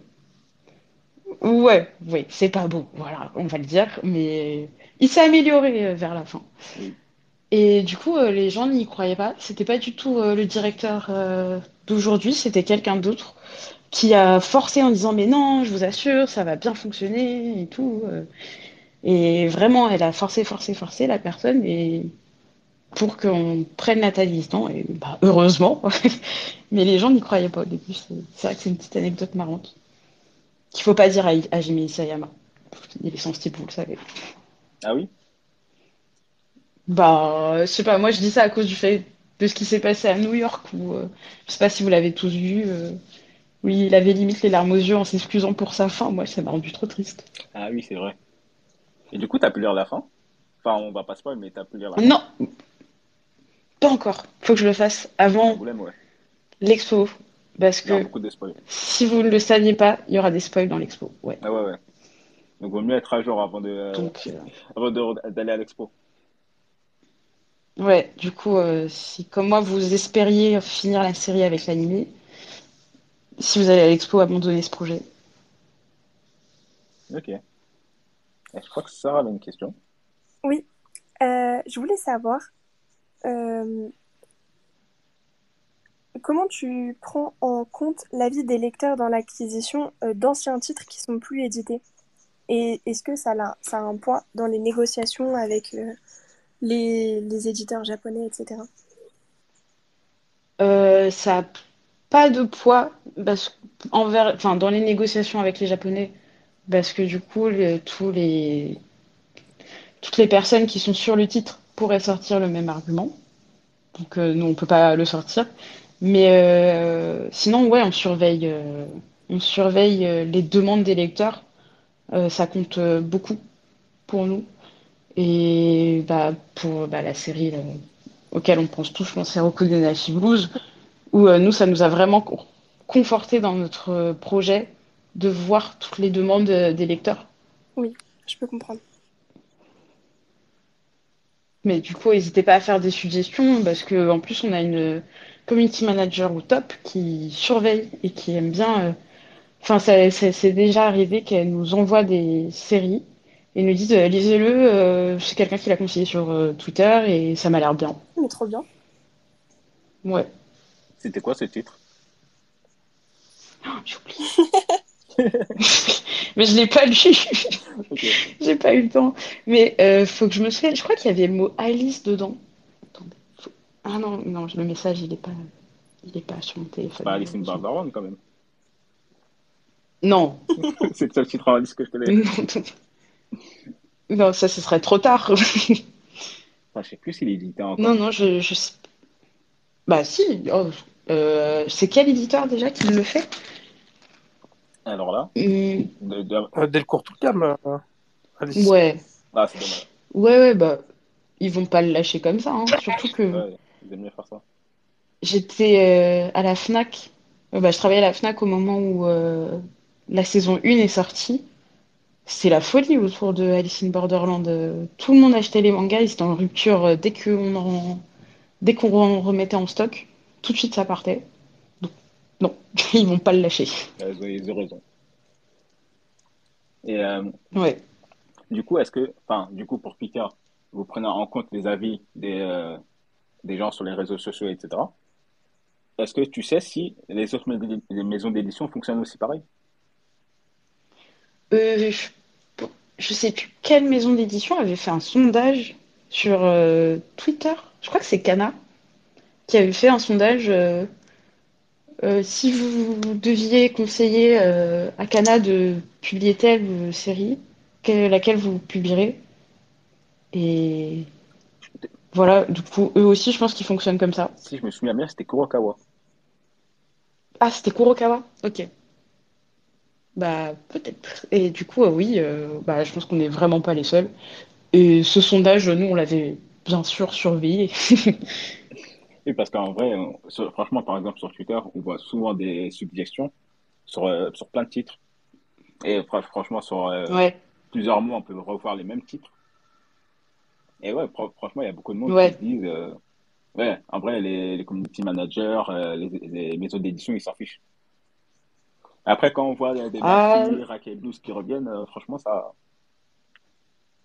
ouais, oui, c'est pas beau, voilà, on va le dire, mais il s'est amélioré euh, vers la fin. Et du coup, euh, les gens n'y croyaient pas. C'était pas du tout euh, le directeur d'aujourd'hui, c'était quelqu'un d'autre qui a forcé en disant mais non, je vous assure, ça va bien fonctionner et tout. Et vraiment, elle a forcé, forcé, forcé la personne et pour qu'on prenne la Talistan. Et bah, heureusement, mais les gens n'y croyaient pas au début. C'est vrai que c'est une petite anecdote marrante qu'il faut pas dire à Hajime Isayama. Il est sensible, vous le savez. Ah oui? Bah, je sais pas, moi je dis ça à cause du fait de ce qui s'est passé à New York, où euh, je sais pas si vous l'avez tous vu, euh, oui, il avait limite les larmes aux yeux en s'excusant pour sa fin. Moi, ça m'a rendu trop triste. Ah oui, c'est vrai. Et du coup, tu as pu lire la fin Enfin, on va pas spoiler, mais tu as pu lire la fin Non Pas encore. Faut que je le fasse avant ouais. l'expo Parce que si vous ne le saviez pas, il y aura des spoils dans l'expo. Ouais. Ah ouais, ouais. Donc, il vaut mieux être à jour avant de, euh, d'aller à l'expo. Ouais, du coup, euh, si comme moi vous espériez finir la série avec l'anime, si vous allez à l'expo, abandonnez ce projet. Ok. Je crois que Sarah a une question. Oui. Euh, je voulais savoir comment tu prends en compte l'avis des lecteurs dans l'acquisition d'anciens titres qui sont plus édités? Et est-ce que ça a, ça a un poids dans les négociations avec euh, les, les, éditeurs japonais, etc. Euh, ça n'a pas de poids parce, envers, enfin, dans les négociations avec les Japonais, parce que du coup, toutes les personnes qui sont sur le titre pourraient sortir le même argument. Donc euh, nous, on ne peut pas le sortir. Mais sinon, ouais, on surveille, on surveille les demandes des lecteurs euh, ça compte euh, beaucoup pour nous. Et bah, pour bah, la série euh, auquel on pense tous, je pense, c'est Rokudenashi Blues, où nous, ça nous a vraiment conforté dans notre projet de voir toutes les demandes des lecteurs. Oui, je peux comprendre. Mais du coup, n'hésitez pas à faire des suggestions parce qu'en plus, on a une community manager au top qui surveille et qui aime bien Enfin, c'est déjà arrivé qu'elle nous envoie des séries et nous disent euh, lisez-le, euh, c'est quelqu'un qui l'a conseillé sur euh, Twitter et ça m'a l'air bien. Mais trop bien. Ouais. C'était quoi ce titre? Oh, J'oublie. mais je l'ai pas lu. J'ai pas eu le temps. Mais euh, faut que je me souvienne. Je crois qu'il y avait le mot Alice dedans. Attendez. Ah non, non, le message il est pas, il est pas sur mon téléphone. Pas Alice in Borderland quand même. Non. c'est le seul titre en liste que je connais. Non, ça, ce serait trop tard. Je je sais plus s'il est édité encore. Non, non, je, je sais. Bah, si. Oh, euh, c'est quel éditeur déjà qui le fait? Alors là de, de... Euh, Delcourt Tourcam. Euh, ouais. Ah, c'est dommage. Ouais, ouais, bah. Ils vont pas le lâcher comme ça, hein. surtout que. Ouais, ils aiment mieux faire ça. J'étais à la Fnac. bah, je travaillais à la Fnac au moment où la saison 1 est sortie, c'est la folie autour de Alice in Borderland. Tout le monde achetait les mangas, ils étaient en rupture euh, dès qu'on en... dès qu'on remettait en stock. Tout de suite, ça partait. Non, ils vont pas le lâcher. Ils ont raison. Et euh, ouais. du coup, est-ce que, enfin, du coup, pour Peter, vous prenez en compte les avis des, euh, des gens sur les réseaux sociaux, etc. Est-ce que tu sais si les autres maisons d'édition fonctionnent aussi pareil? Euh, je, sais plus quelle maison d'édition avait fait un sondage sur euh, Twitter. Je crois que c'est Cana qui avait fait un sondage. Euh, si vous deviez conseiller à Cana de publier telle série, laquelle vous publierez? Et voilà, du coup, eux aussi, je pense qu'ils fonctionnent comme ça. Si je me souviens bien, c'était Kurokawa. Ah, c'était Kurokawa? Ok. Bah, peut-être. Et du coup, euh, oui, euh, bah, je pense qu'on n'est vraiment pas les seuls. Et ce sondage, nous, on l'avait bien sûr surveillé. oui, parce qu'en vrai, franchement, par exemple, sur Twitter, on voit souvent des suggestions sur, euh, sur plein de titres. Et franchement, sur plusieurs mois, on peut revoir les mêmes titres. Et ouais, franchement, il y a beaucoup de monde qui se disent, ouais, en vrai, les, les community managers, les, les maisons d'édition, ils s'en fichent. Après, quand on voit des ah... Raquel Blues qui reviennent, euh, franchement, ça,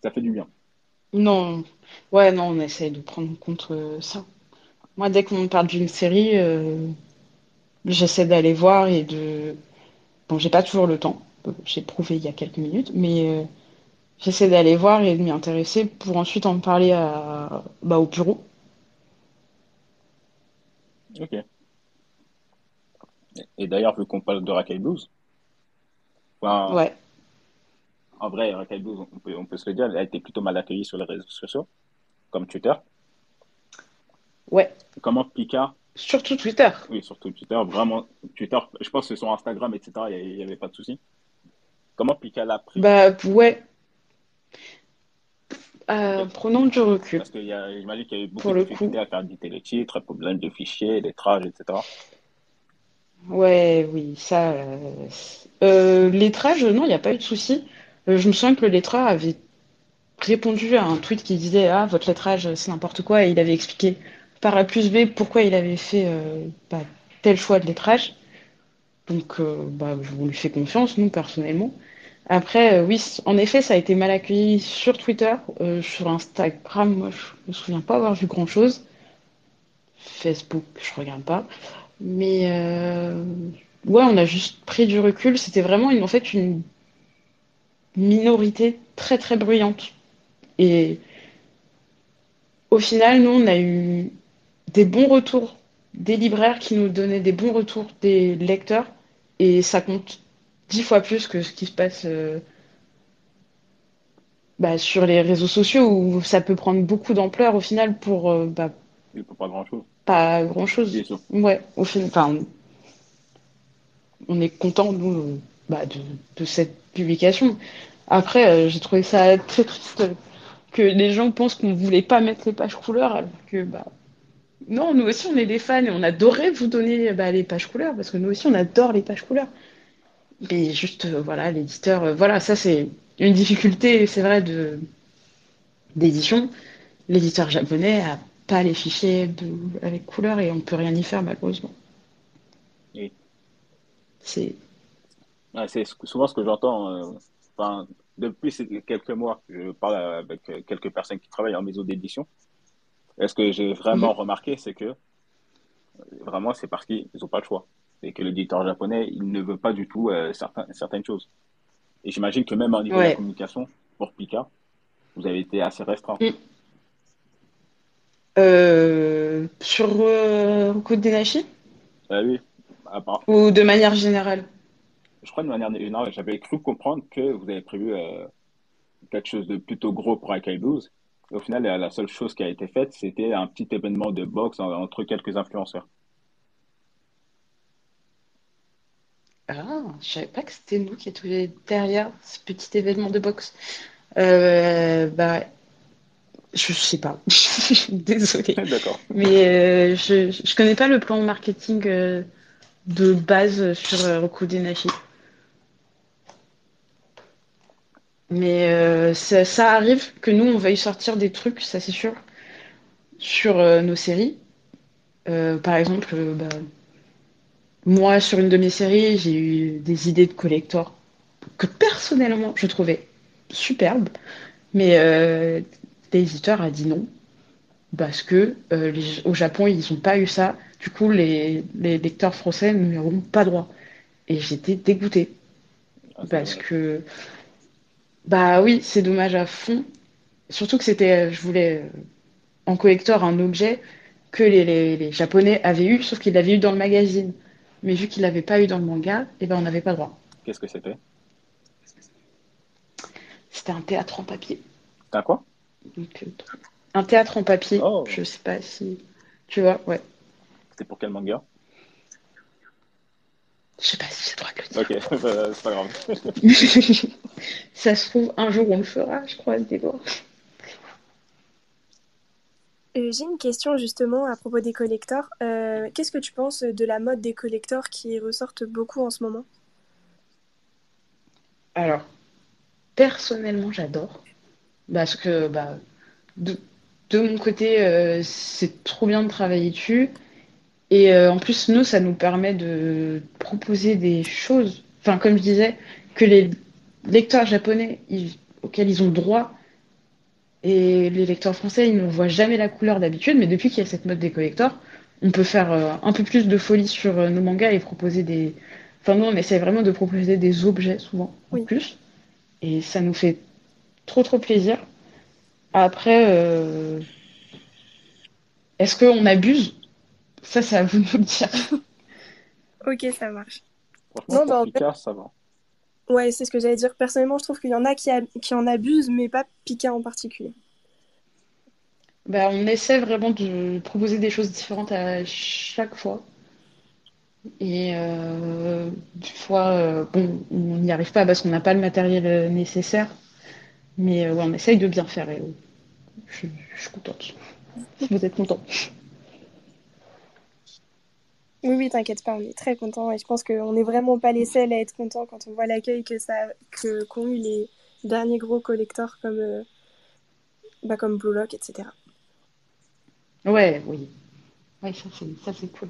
ça fait du bien. Non, ouais, non, on essaie de prendre en compte euh, ça. Moi, dès qu'on parle d'une série, euh, j'essaie d'aller voir et de. Bon, j'ai pas toujours le temps. J'ai prouvé il y a quelques minutes, mais j'essaie d'aller voir et de m'y intéresser pour ensuite en parler à... bah, au bureau. Ok. Et d'ailleurs, vu qu'on parle de Raquel Blues, ouais. en vrai, Raquel Blues, on peut, on peut se le dire, elle a été plutôt mal accueillie sur les réseaux sociaux, comme Twitter. Ouais. Comment Pika? Surtout Twitter. Oui, surtout Twitter. Vraiment, Twitter, je pense que sur Instagram, etc., il n'y avait pas de souci. Comment Pika l'a pris? Bah, ouais. Euh, prenons du recul. Parce que j'imagine qu'il y a eu beaucoup de difficultés à faire éditer les titres, problème de fichiers, lettrage, etc. Ouais, oui, ça. Euh, lettrage, non, il n'y a pas eu de souci. je me souviens que le lettreur avait répondu à un tweet qui disait Ah, votre lettrage, c'est n'importe quoi, et il avait expliqué par A plus B pourquoi il avait fait bah, tel choix de lettrage. Donc, bah, on lui fait confiance, nous, personnellement. Après, euh, oui, en effet, ça a été mal accueilli sur Twitter. Euh, sur Instagram, moi, je me souviens pas avoir vu grand-chose. Facebook, je regarde pas. Mais euh, ouais, on a juste pris du recul. C'était vraiment une, en fait une minorité très très bruyante. Et au final, nous, on a eu des bons retours des libraires qui nous donnaient des bons retours des lecteurs. Et ça compte dix fois plus que ce qui se passe euh, bah, sur les réseaux sociaux où ça peut prendre beaucoup d'ampleur au final pour euh, bah, pas grand chose. Pas grand chose. Ouais, au final, enfin, on est content nous bah, de, cette publication. Après, euh, j'ai trouvé ça très triste que les gens pensent qu'on voulait pas mettre les pages couleurs alors que bah non, nous aussi on est des fans et on adorait vous donner bah, les pages couleurs parce que nous aussi on adore les pages couleurs. Mais juste, euh, voilà, l'éditeur, euh, voilà, ça c'est une difficulté, c'est vrai, de d'édition. L'éditeur japonais a pas les fichiers avec couleur et on peut rien y faire malheureusement. Oui. C'est. c'est souvent ce que j'entends. Euh, enfin, depuis quelques mois, je parle avec quelques personnes qui travaillent en maison d'édition. Est ce que j'ai vraiment mhm. remarqué, c'est que vraiment, c'est parce qu'ils n'ont pas le choix et que l'éditeur japonais, il ne veut pas du tout euh, certaines choses. Et j'imagine que même au niveau de la communication, pour Pika, vous avez été assez restreint. Mm. Euh, sur euh, Code Denashi euh, Oui. Ou de manière générale? Je crois de manière générale, j'avais cru comprendre que vous avez prévu quelque chose de plutôt gros pour Akai Blues. Et au final, la seule chose qui a été faite, c'était un petit événement de boxe entre quelques influenceurs. Ah, je savais pas que c'était nous qui étions derrière ce petit événement de boxe. Euh, bah, je sais pas. Désolée. D'accord. Mais euh, je, ne connais pas le plan marketing euh, de base sur euh, Roku Denashi. Mais ça, ça, arrive que nous, on veuille sortir des trucs, ça c'est sûr, sur nos séries. par exemple, bah, moi, sur une de mes séries, j'ai eu des idées de collector que personnellement, je trouvais superbes. Mais euh, l'éditeur a dit non. Parce que euh, au Japon, ils n'ont pas eu ça. Du coup, les, lecteurs français n'y auront pas droit. Et j'étais dégoûtée. Ah, parce que, bah oui, c'est dommage à fond. Surtout que c'était, je voulais euh, en collector un objet que les, les Japonais avaient eu, sauf qu'ils l'avaient eu dans le magazine. Mais vu qu'il l'avait pas eu dans le manga, eh ben, on n'avait pas droit. Qu'est-ce que c'était? C'était un théâtre en papier. Un quoi? Euh, Un théâtre en papier. Oh. Je sais pas si. Tu vois, ouais. C'était pour quel manga? Je sais pas si j'ai le droit de le dire. Ok, bah, c'est pas grave. Ça se trouve, un jour on le fera, je crois, Déborah. Euh, j'ai une question justement à propos des collecteurs. Euh, qu'est-ce que tu penses de la mode des collecteurs qui ressortent beaucoup en ce moment? Alors, personnellement, j'adore. Parce que bah, de, mon côté, euh, c'est trop bien de travailler dessus. Et en plus, nous, ça nous permet de proposer des choses, enfin, comme je disais, que les lecteurs japonais auxquels ils ont droit et les lecteurs français, ils ne voient jamais la couleur d'habitude, mais depuis qu'il y a cette mode des collecteurs, on peut faire euh, un peu plus de folie sur euh, nos mangas et proposer des. Enfin, nous, on essaie vraiment de proposer des objets souvent en plus. Et ça nous fait trop, trop plaisir. Après, euh... est-ce qu'on abuse? Ça, c'est à vous de nous le dire. ok, ça marche. non, bah, en ça va. Ouais, c'est ce que j'allais dire. Personnellement, je trouve qu'il y en a qui, qui en abusent, mais pas Pika en particulier. Bah, on essaie vraiment de proposer des choses différentes à chaque fois. Et euh, des fois, euh, bon, on n'y arrive pas parce qu'on n'a pas le matériel euh, nécessaire. Mais on essaye de bien faire. Et, je, suis contente. Vous êtes content. Oui, oui, t'inquiète pas, on est très contents et je pense qu'on n'est vraiment pas les seuls à être contents quand on voit l'accueil que ça que qu'ont eu les derniers gros collecteurs comme, euh, bah, comme Blue Lock, etc. Ouais, oui. Ouais, ça c'est cool.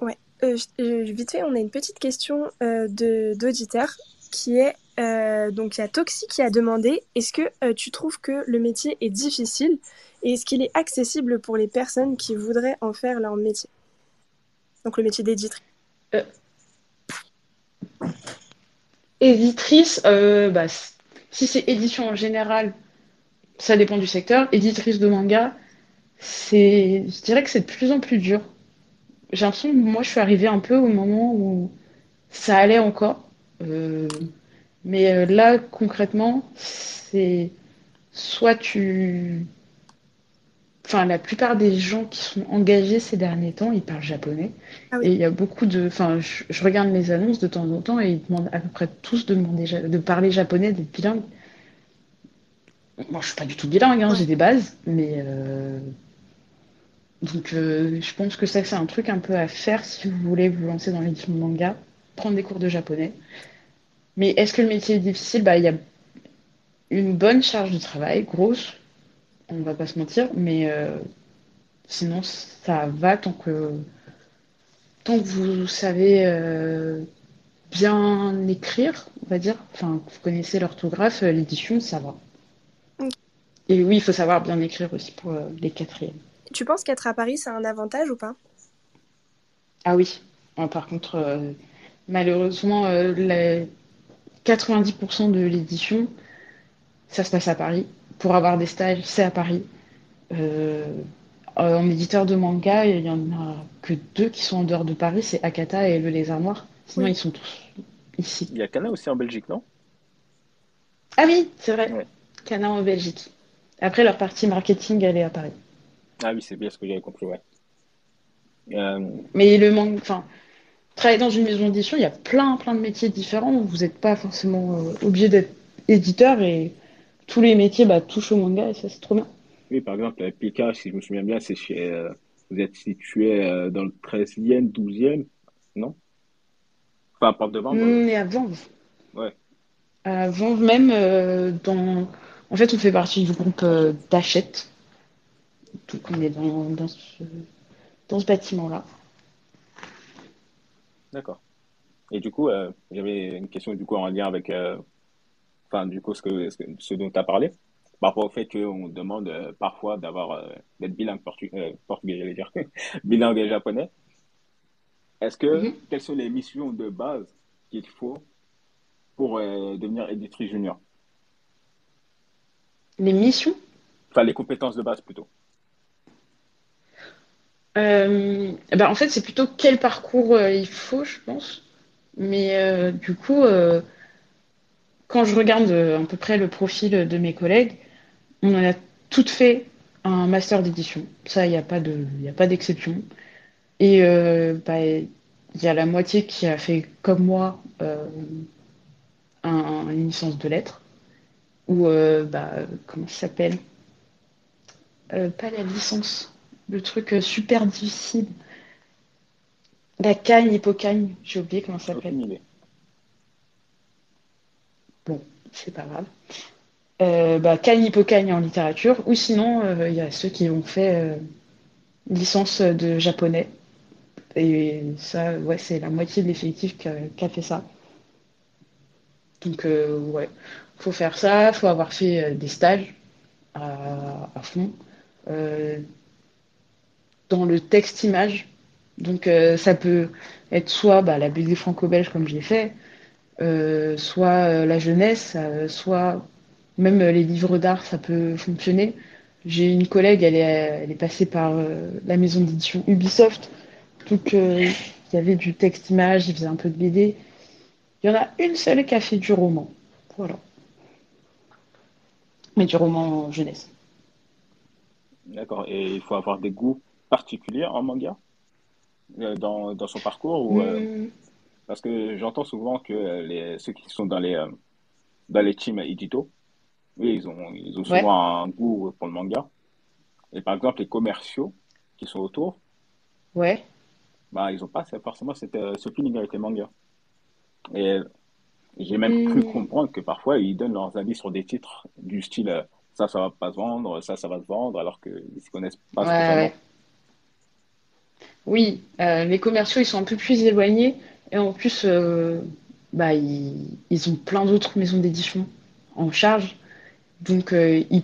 Ouais. Euh, vite fait, on a une petite question euh, de d'auditeur qui est euh, donc il y a Toxi qui a demandé est-ce que tu trouves que le métier est difficile et est-ce qu'il est accessible pour les personnes qui voudraient en faire leur métier? Donc le métier d'éditrice. Euh... Éditrice, euh, bah, si c'est édition en général, ça dépend du secteur. Éditrice de manga, c'est, je dirais que c'est de plus en plus dur. J'ai l'impression que moi je suis arrivée un peu au moment où ça allait encore. Euh, mais là, concrètement, c'est soit tu. Enfin, la plupart des gens qui sont engagés ces derniers temps, ils parlent japonais. Ah et il y a beaucoup de. Enfin, je, regarde mes annonces de temps en temps et ils demandent à peu près tous de, demander, de parler japonais, d'être bilingue. Moi, je suis pas du tout bilingue, hein, j'ai des bases, mais. Euh, donc, euh, je pense que ça, c'est un truc un peu à faire si vous voulez vous lancer dans l'édition de manga, prendre des cours de japonais. Mais est-ce que le métier est difficile? Bah, Il y a une bonne charge de travail, grosse, on va pas se mentir, mais euh, sinon ça va tant que, tant que vous savez euh, bien écrire, on va dire, enfin, vous connaissez l'orthographe, euh, l'édition, ça va. Et oui, il faut savoir bien écrire aussi pour les quatrièmes. Tu penses qu'être à Paris, c'est un avantage ou pas? Ah oui. par contre, malheureusement, la 90% de l'édition, ça se passe à Paris. Pour avoir des stages, c'est à Paris. Euh, en éditeur de manga, il y en a que deux qui sont en dehors de Paris, c'est Akata et Le Lézard Noir. Sinon, ils sont tous ici. Il y a Kana aussi en Belgique, non? Ah oui, c'est vrai. Kana en Belgique. Après, leur partie marketing, elle est à Paris. Ah oui, c'est bien ce que j'avais compris, ouais. Euh, Mais le manga, enfin, travailler dans une maison d'édition, il y a plein, plein de métiers différents. Vous n'êtes pas forcément euh, obligé d'être éditeur et tous les métiers bah, touchent au manga et ça, c'est trop bien. Oui, par exemple, Pika, si je me souviens bien, c'est chez, euh, vous êtes situé euh, dans le 13e, 12e, non? Enfin, à Porte de Vanves. On est à Vanves. Ouais. À Vanves, même, dans... en fait, on fait partie du groupe d'Achète. Donc, on est dans, dans ce, dans ce bâtiment-là. D'accord. Et du coup, euh, j'avais une question du coup en lien avec, euh, enfin du coup ce que ce, dont tu as parlé, par rapport au fait qu'on demande euh, parfois d'avoir d'être bilingue portugais, j'allais dire, bilingue japonais. Est-ce que mm-hmm. quelles sont les missions de base qu'il faut pour devenir éditrice junior? Les missions? Enfin les compétences de base plutôt. Euh, bah, en fait, c'est plutôt quel parcours euh, il faut, je pense. Mais euh, du coup, quand je regarde à peu près le profil de mes collègues, on en a toutes fait un master d'édition. Ça, il n'y a pas d'exception. Et bah, il y a la moitié qui a fait comme moi une licence de lettres. Ou bah, comment ça s'appelle? Pas la licence le truc euh, super difficile. La cagne, hypocagne, j'ai oublié comment ça s'appelle. Bon, c'est pas grave. Euh, bah, en littérature, ou sinon, euh, il y a ceux qui ont fait licence de japonais. Et ça, ouais, c'est la moitié de l'effectif qui a, fait ça. Donc, ouais, faut faire ça, faut avoir fait des stages à, fond dans le texte-image. Donc euh, ça peut être soit bah, la BD franco-belge comme j'ai fait, euh, soit euh, la jeunesse, soit même les livres d'art, ça peut fonctionner. J'ai une collègue, elle est, elle est passée par la maison d'édition Ubisoft. Donc il y avait du texte-image, il faisait un peu de BD. Il y en a une seule qui a fait du roman. Voilà. Mais du roman jeunesse. D'accord. Et il faut avoir des goûts particulier en manga euh, dans, dans, son parcours ou, euh, mm. Parce que j'entends souvent que les, ceux qui sont dans les, euh, dans les teams édito, oui, ils ont, ils ont souvent un goût pour le manga. Et par exemple, les commerciaux qui sont autour, ouais. bah, ils n'ont pas forcément cette, ce feeling avec les mangas. Et j'ai même cru hmm. comprendre que parfois, ils donnent leurs avis sur des titres du style ça, ça va pas se vendre, ça, ça va se vendre, alors qu'ils ne se connaissent pas ouais, Oui, les commerciaux, ils sont un peu plus éloignés. Et en plus, bah, ils, ils, ont plein d'autres maisons d'édition en charge. Donc, euh, ils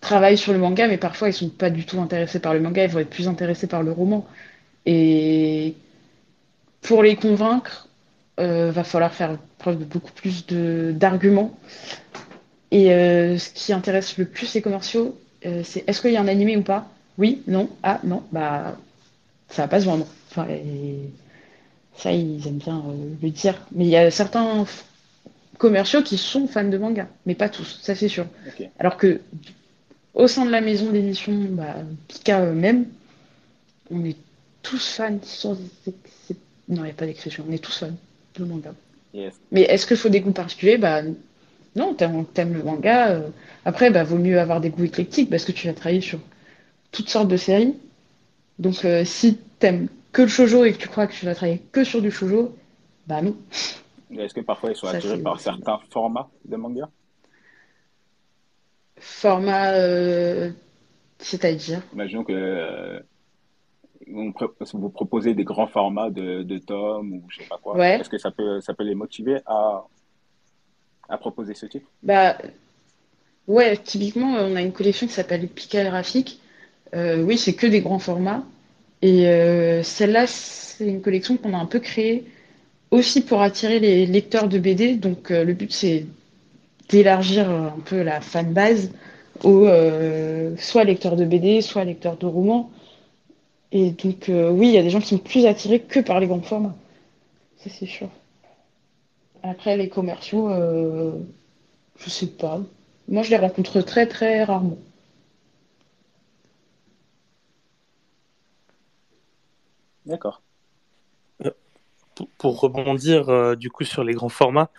travaillent sur le manga, mais parfois, ils sont pas du tout intéressés par le manga. Ils vont être plus intéressés par le roman. Et pour les convaincre, euh, va falloir faire preuve de beaucoup plus d'arguments. Et euh, ce qui intéresse le plus les commerciaux, euh, c'est est-ce qu'il y a un animé ou pas? Oui, non, ah non, bah ça va pas se vendre. Ça, ils aiment bien euh, le dire. Mais il y a certains commerciaux qui sont fans de manga, mais pas tous, ça c'est sûr. Alors que au sein de la maison d'édition, bah, Pika même, on est tous fans. Sans... Non, il n'y a pas d'expression, on est tous fans de manga. Mais est-ce qu'il faut des goûts particuliers? Bah, Non, t'aimes le manga. Euh, après, bah, vaut mieux avoir des goûts éclectiques parce que tu vas travailler sur toutes sortes de séries. Donc, euh, si t'aimes que le shoujo et que tu crois que tu vas travailler que sur du shoujo, bah non. Est-ce que parfois ils sont attirés par certains formats de manga? Format, euh, c'est-à-dire? Imaginons que euh, vous proposez des grands formats de, de tomes ou je sais pas quoi. Est-ce que ça peut, ça peut les motiver à, à proposer ce type? Bah ouais, typiquement on a une collection qui s'appelle Pika Graphique. Euh, oui, c'est que des grands formats. Et euh, celle-là, c'est une collection qu'on a un peu créée aussi pour attirer les lecteurs de BD. Donc euh, le but, c'est d'élargir un peu la fan base aux euh, soit lecteurs de BD, soit lecteurs de romans. Et donc oui, il y a des gens qui sont plus attirés que par les grands formats. Ça, c'est sûr. Après, les commerciaux, je sais pas. Moi, je les rencontre très, très rarement. D'accord. Euh, pour, rebondir euh, du coup sur les grands formats,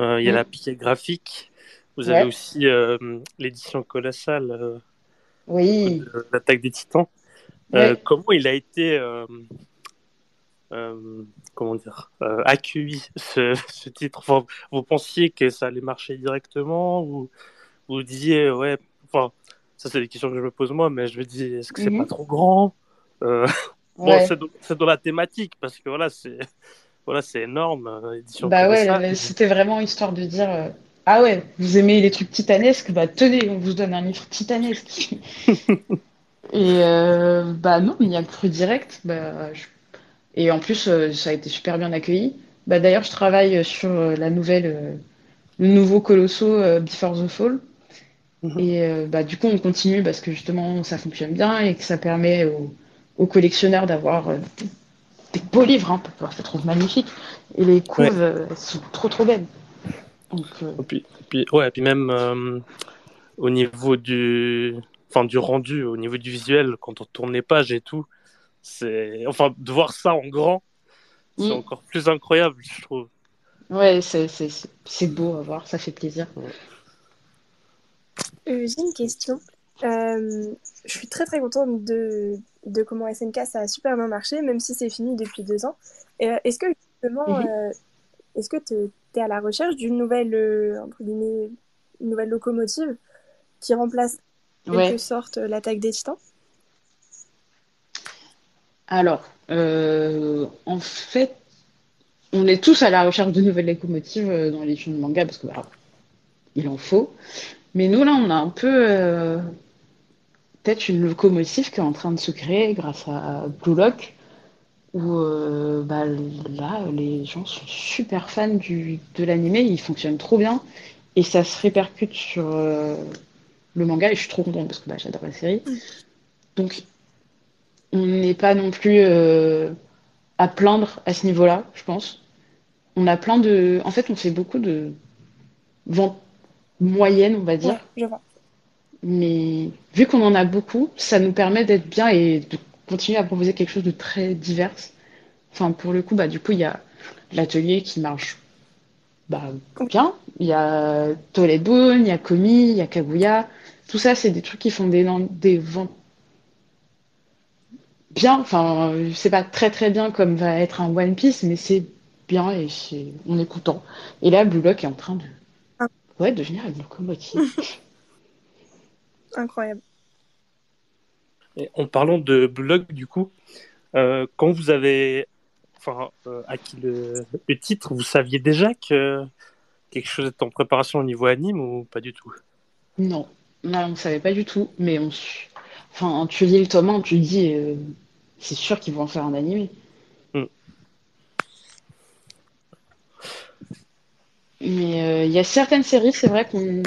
euh, il y a la piquette graphique. Vous avez aussi l'édition colossale. oui. L'attaque des Titans. comment il a été comment dire accueilli ce, ce titre? Vous pensiez que ça allait marcher directement ou vous disiez ouais enfin ça c'est des questions que je me pose moi mais je me dis est-ce que c'est pas mhm. trop grand? Bon, c'est dans la thématique parce que voilà, c'est voilà, c'est énorme. Euh, bah ouais, c'était vraiment histoire de dire euh, ah ouais, vous aimez les trucs titanesques, bah tenez, on vous donne un livre titanesque. et euh, bah non, il y a cru direct. Bah, Et en plus, ça a été super bien accueilli. Bah d'ailleurs, je travaille sur la nouvelle, le nouveau Colosso Before the Fall. Mhm. Et bah du coup, on continue parce que justement, ça fonctionne bien et que ça permet aux aux collectionneurs d'avoir euh, des beaux livres, hein, je trouve magnifique. Et les couves euh, sont trop trop belles. Donc, euh, et, puis, puis, ouais, et puis même au niveau du, enfin, du rendu, au niveau du visuel, quand on tourne les pages et tout, c'est, enfin, de voir ça en grand, c'est mm. encore plus incroyable, je trouve. Ouais, c'est beau à voir, ça fait plaisir. J'ai une question. Je suis très très contente de, de comment SNK ça a super bien marché, même si c'est fini depuis deux ans. Euh, est-ce que justement, mhm. euh, est-ce que tu es à la recherche d'une nouvelle, euh, une nouvelle locomotive qui remplace en quelque sorte l'attaque des titans? Alors, en fait, on est tous à la recherche de nouvelles locomotives dans les films de manga parce que bah, il en faut. Mais nous là, on a un peu peut-être une locomotive qui est en train de se créer grâce à Blue Lock, où euh, bah, là, les gens sont super fans du, de l'animé, il fonctionne trop bien, et ça se répercute sur euh, le manga, et je suis trop contente parce que bah, j'adore la série. Donc, on n'est pas non plus euh, à plaindre à ce niveau-là, je pense. On a plein de. En fait, on fait beaucoup de ventes moyennes, on va dire. je vois. Mais vu qu'on en a beaucoup, ça nous permet d'être bien et de continuer à proposer quelque chose de très divers. Enfin, pour le coup, bah, du coup, il y a l'atelier qui marche bah, bien. Il y a Toilet il y a Komi, il y a Kaguya. Tout ça, c'est des trucs qui font des, des ventes bien. Enfin, c'est pas très très bien comme va être un One Piece, mais c'est bien et on est content. Et là, Blue Lock est en train de ah. ouais, devenir une locomotive. Incroyable. Et en parlant de Lock, du coup, euh, quand vous avez enfin, euh, acquis le, titre, vous saviez déjà que quelque chose était en préparation au niveau anime ou pas du tout? Non, non on ne savait pas du tout, mais on, enfin, tu lis le tome 1, tu dis, euh, c'est sûr qu'ils vont en faire un animé. Hmm. Mais euh, il y a certaines séries, c'est vrai qu'on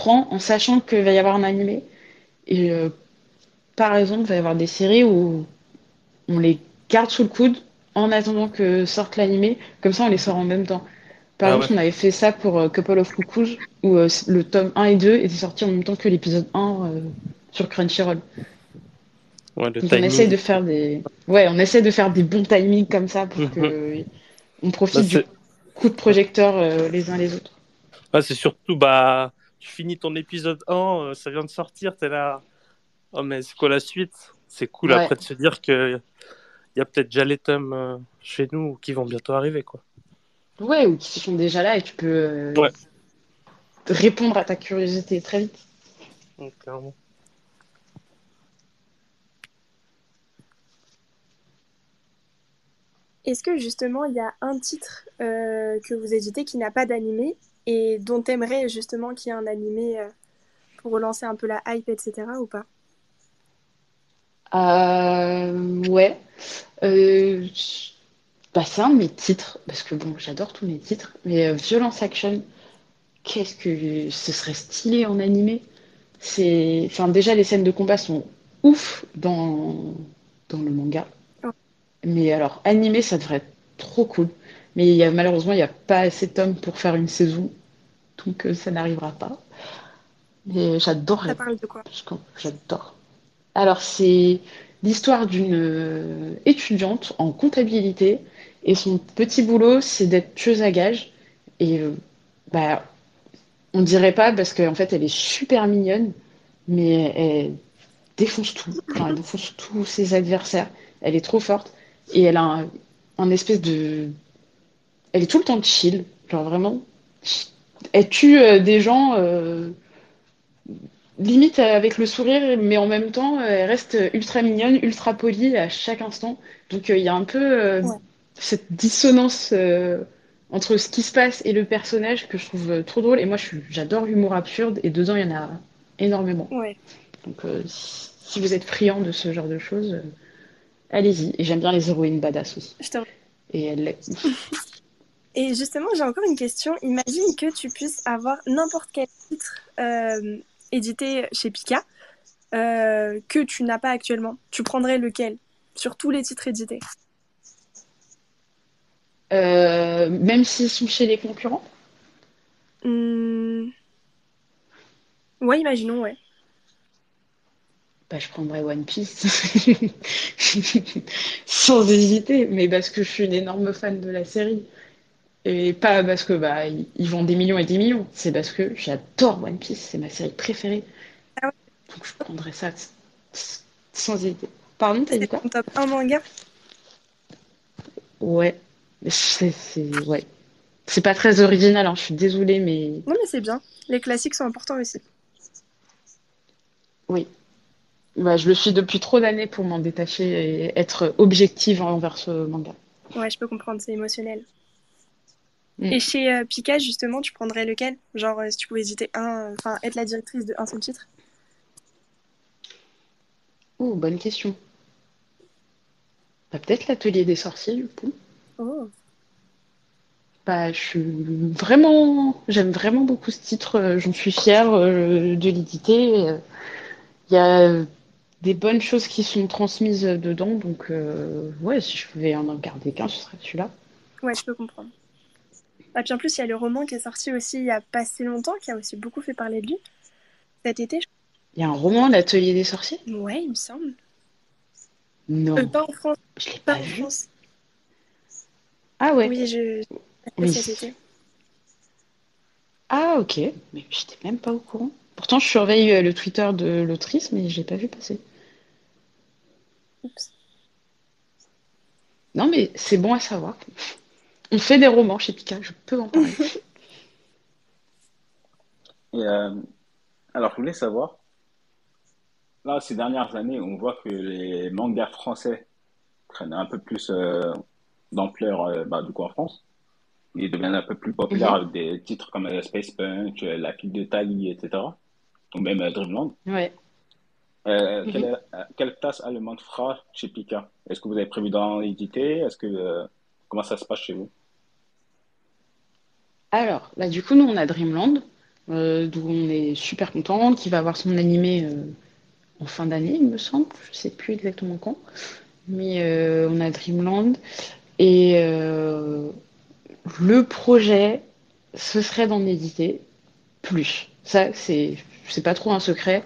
prend en sachant qu'il va y avoir un animé. Et euh, par exemple, il va y avoir des séries où on les garde sous le coude en attendant que sorte l'animé. Comme ça, on les sort en même temps. Par ah exemple, on avait fait ça pour Couple of Cuckoos, où le tome 1 et 2 étaient sortis en même temps que l'épisode 1 sur Crunchyroll. on essaie de faire des, ouais, on essaie de faire des bons timings comme ça pour mhm. que on profite bah, du coup de projecteur euh, les uns les autres. c'est surtout bah, tu finis ton épisode 1, euh, ça vient de sortir, t'es là, oh mais c'est quoi la suite? C'est cool après de se dire que il y a peut-être déjà les tomes euh, chez nous qui vont bientôt arriver quoi. Ouais, ou qui sont déjà là et tu peux répondre à ta curiosité très vite. clairement. Est-ce que justement il y a un titre euh, que vous éditez qui n'a pas d'animé et dont aimerais justement qu'il y ait un animé euh, pour relancer un peu la hype, etc. ou pas? Euh, Ouais. Bah, c'est un de mes titres, parce que bon, j'adore tous mes titres, mais Violence Action, qu'est-ce que ce serait stylé en animé? C'est enfin déjà les scènes de combat sont ouf dans dans le manga mais alors, animé, ça devrait être trop cool. Mais il y a, malheureusement, il n'y a pas assez de tomes pour faire une saison. Donc, euh, ça n'arrivera pas. Mais j'adore. Ça parle de quoi J'adore. Alors, c'est l'histoire d'une euh, étudiante en comptabilité. Et son petit boulot, c'est d'être tueuse à gages. Et euh, bah, on dirait pas parce qu'en fait, elle est super mignonne. Mais elle défonce tout. elle défonce tous ses adversaires. Elle est trop forte. Et elle a un, espèce de. Elle est tout le temps chill, genre vraiment. Elle tue euh, des gens euh, limite avec le sourire, mais en même temps, elle reste ultra mignonne, ultra polie à chaque instant. Donc euh, il y a un peu cette dissonance entre ce qui se passe et le personnage que je trouve trop drôle. Et moi, j'adore l'humour absurde, et dedans, il y en a énormément. Donc si vous êtes friand de ce genre de choses allez-y. Et j'aime bien les héroïnes badass aussi. Et elle l'est. Et justement, j'ai encore une question. Imagine que tu puisses avoir n'importe quel titre euh, édité chez Pika euh, que tu n'as pas actuellement. Tu prendrais lequel sur tous les titres édités? Euh, Même s'ils sont chez les concurrents? Mmh... Ouais, imaginons, ouais. Bah, je prendrais One Piece sans hésiter, mais parce que je suis une énorme fan de la série. Et pas parce que bah ils vendent des millions et des millions, c'est parce que j'adore One Piece, c'est ma série préférée. Ah Donc je prendrais ça sans hésiter. Pardon, t'as dit quoi? top 1 manga? Ouais. C'est ouais. C'est pas très original, hein, je suis désolée, mais. Non, mais c'est bien. Les classiques sont importants aussi. Oui, bah, je le suis depuis trop d'années pour m'en détacher et être objective envers ce manga. Ouais, je peux comprendre, c'est émotionnel. Mm. Et chez euh, Pika, justement, tu prendrais lequel? Genre, euh, si tu pouvais hésiter un, enfin, être la directrice de un seul titre? Oh, bonne question. Bah, Peut-être l'atelier des sorciers, du coup. Oh. Bah, je suis vraiment, j'aime vraiment beaucoup ce titre. Euh, j'en suis fière de l'éditer. Il y a des bonnes choses qui sont transmises dedans. Donc, euh, ouais, si je pouvais en garder qu'un, ce serait celui-là. Ouais, je peux comprendre. Et ah, puis en plus, il y a le roman qui est sorti aussi il y a pas si longtemps, qui a aussi beaucoup fait parler de lui. Cet été, Il y a un roman, L'Atelier des sorciers? Ouais, il me semble. Non. Euh, pas en France. Je l'ai pas, en vu. France. Ah ouais. Oui, je. Oui. Cet été. Ah ok, mais j'étais même pas au courant. Pourtant, je surveille euh, le Twitter de l'autrice, mais je l'ai pas vu passer. Non, mais c'est bon à savoir. On fait des romans chez Pika, je peux en parler. Euh, alors, je voulais savoir, là, ces dernières années, on voit que les mangas français prennent un peu plus euh, d'ampleur euh, bah, du coup en France. Ils deviennent un peu plus populaires avec des titres comme Space Punch, La Fille de Tali, etc. Ou même Dreamland. Ouais. quelle, quelle, place a le Manfra chez Pika Est-ce que vous avez prévu d'en éditer? Est-ce que comment ça se passe chez vous? Alors, là, du coup, nous, on a Dreamland, euh, d'où on est super content, qui va avoir son animé euh, en fin d'année, il me semble. Je sais plus exactement quand. Mais euh, on a Dreamland. Et le projet, ce serait d'en éditer plus. Ça, c'est, c'est pas trop un secret.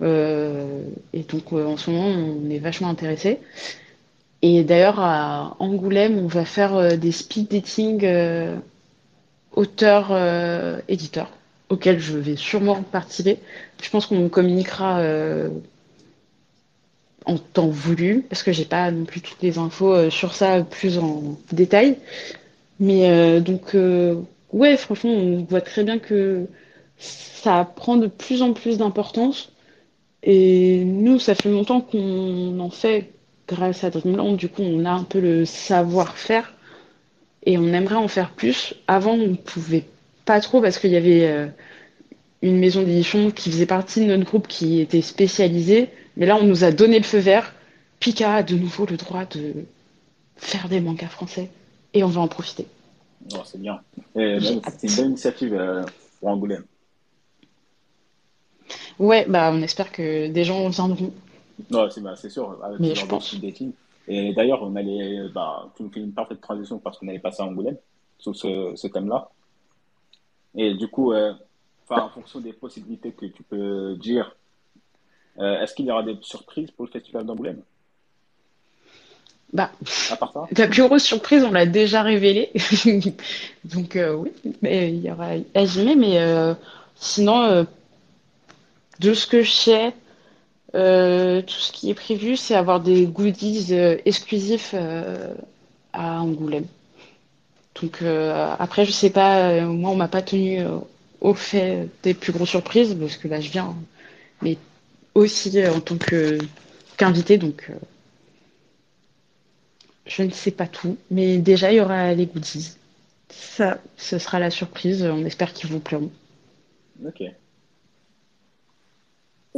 et donc, en ce moment, on est vachement intéressé. Et d'ailleurs, à Angoulême, on va faire des speed dating auteur-éditeur auquel je vais sûrement participer. Je pense qu'on communiquera euh, en temps voulu, parce que j'ai pas non plus toutes les infos euh, sur ça plus en détail. Mais euh, donc, ouais, franchement, on voit très bien que ça prend de plus en plus d'importance. Et nous, ça fait longtemps qu'on en fait grâce à Dreamland. Du coup, on a un peu le savoir-faire et on aimerait en faire plus. Avant, on pouvait pas trop parce qu'il y avait euh, une maison d'édition qui faisait partie de notre groupe qui était spécialisée. Mais là, on nous a donné le feu vert. Pika a de nouveau le droit de faire des mangas français et on va en profiter. c'est bien. C'est une bonne initiative euh, pour Angoulême. Ouais, bah, on espère que des gens viendront. Non, c'est bah, sûr. Avec Mais je pense. Et d'ailleurs, on allait, bah, tu nous fais une parfaite transition parce qu'on allait passer à Angoulême sur ce, ce thème-là. Et du coup, euh, en fonction des possibilités que tu peux dire, euh, est-ce qu'il y aura des surprises pour le Festival d'Angoulême? Bah, la plus grosse surprise, on l'a déjà révélée. Donc euh, oui, mais il y aura Ajime, mais sinon, de ce que je sais, tout ce qui est prévu, c'est avoir des goodies exclusifs à Angoulême. Donc euh, après, je sais pas, euh, moi on m'a pas tenu euh, au fait des plus grosses surprises parce que là je viens, mais aussi en tant que qu'invité, donc je ne sais pas tout, mais déjà il y aura les goodies. Ça, ce sera la surprise. On espère qu'ils vous plairont. Ok.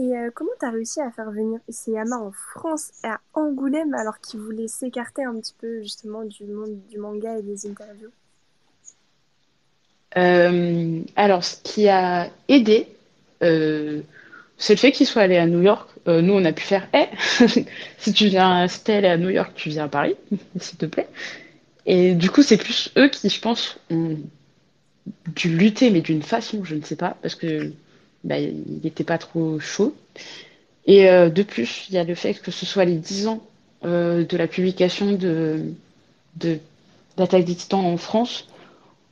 Et comment tu as réussi à faire venir Isayama en France et à Angoulême alors qu'il voulait s'écarter un petit peu justement du monde du manga et des interviews? Euh, alors, ce qui a aidé, euh, c'est le fait qu'il soit allé à New York. Euh, nous, on a pu faire, hey, si tu viens, si t'es allé à New York, tu viens à Paris, s'il te plaît. Et du coup, c'est plus eux qui, je pense, ont dû lutter, mais d'une façon, je ne sais pas, parce que bah, il n'était pas trop chaud. Et de plus, il y a le fait que ce soit les 10 ans de la publication de, de d'Attaque des Titans en France.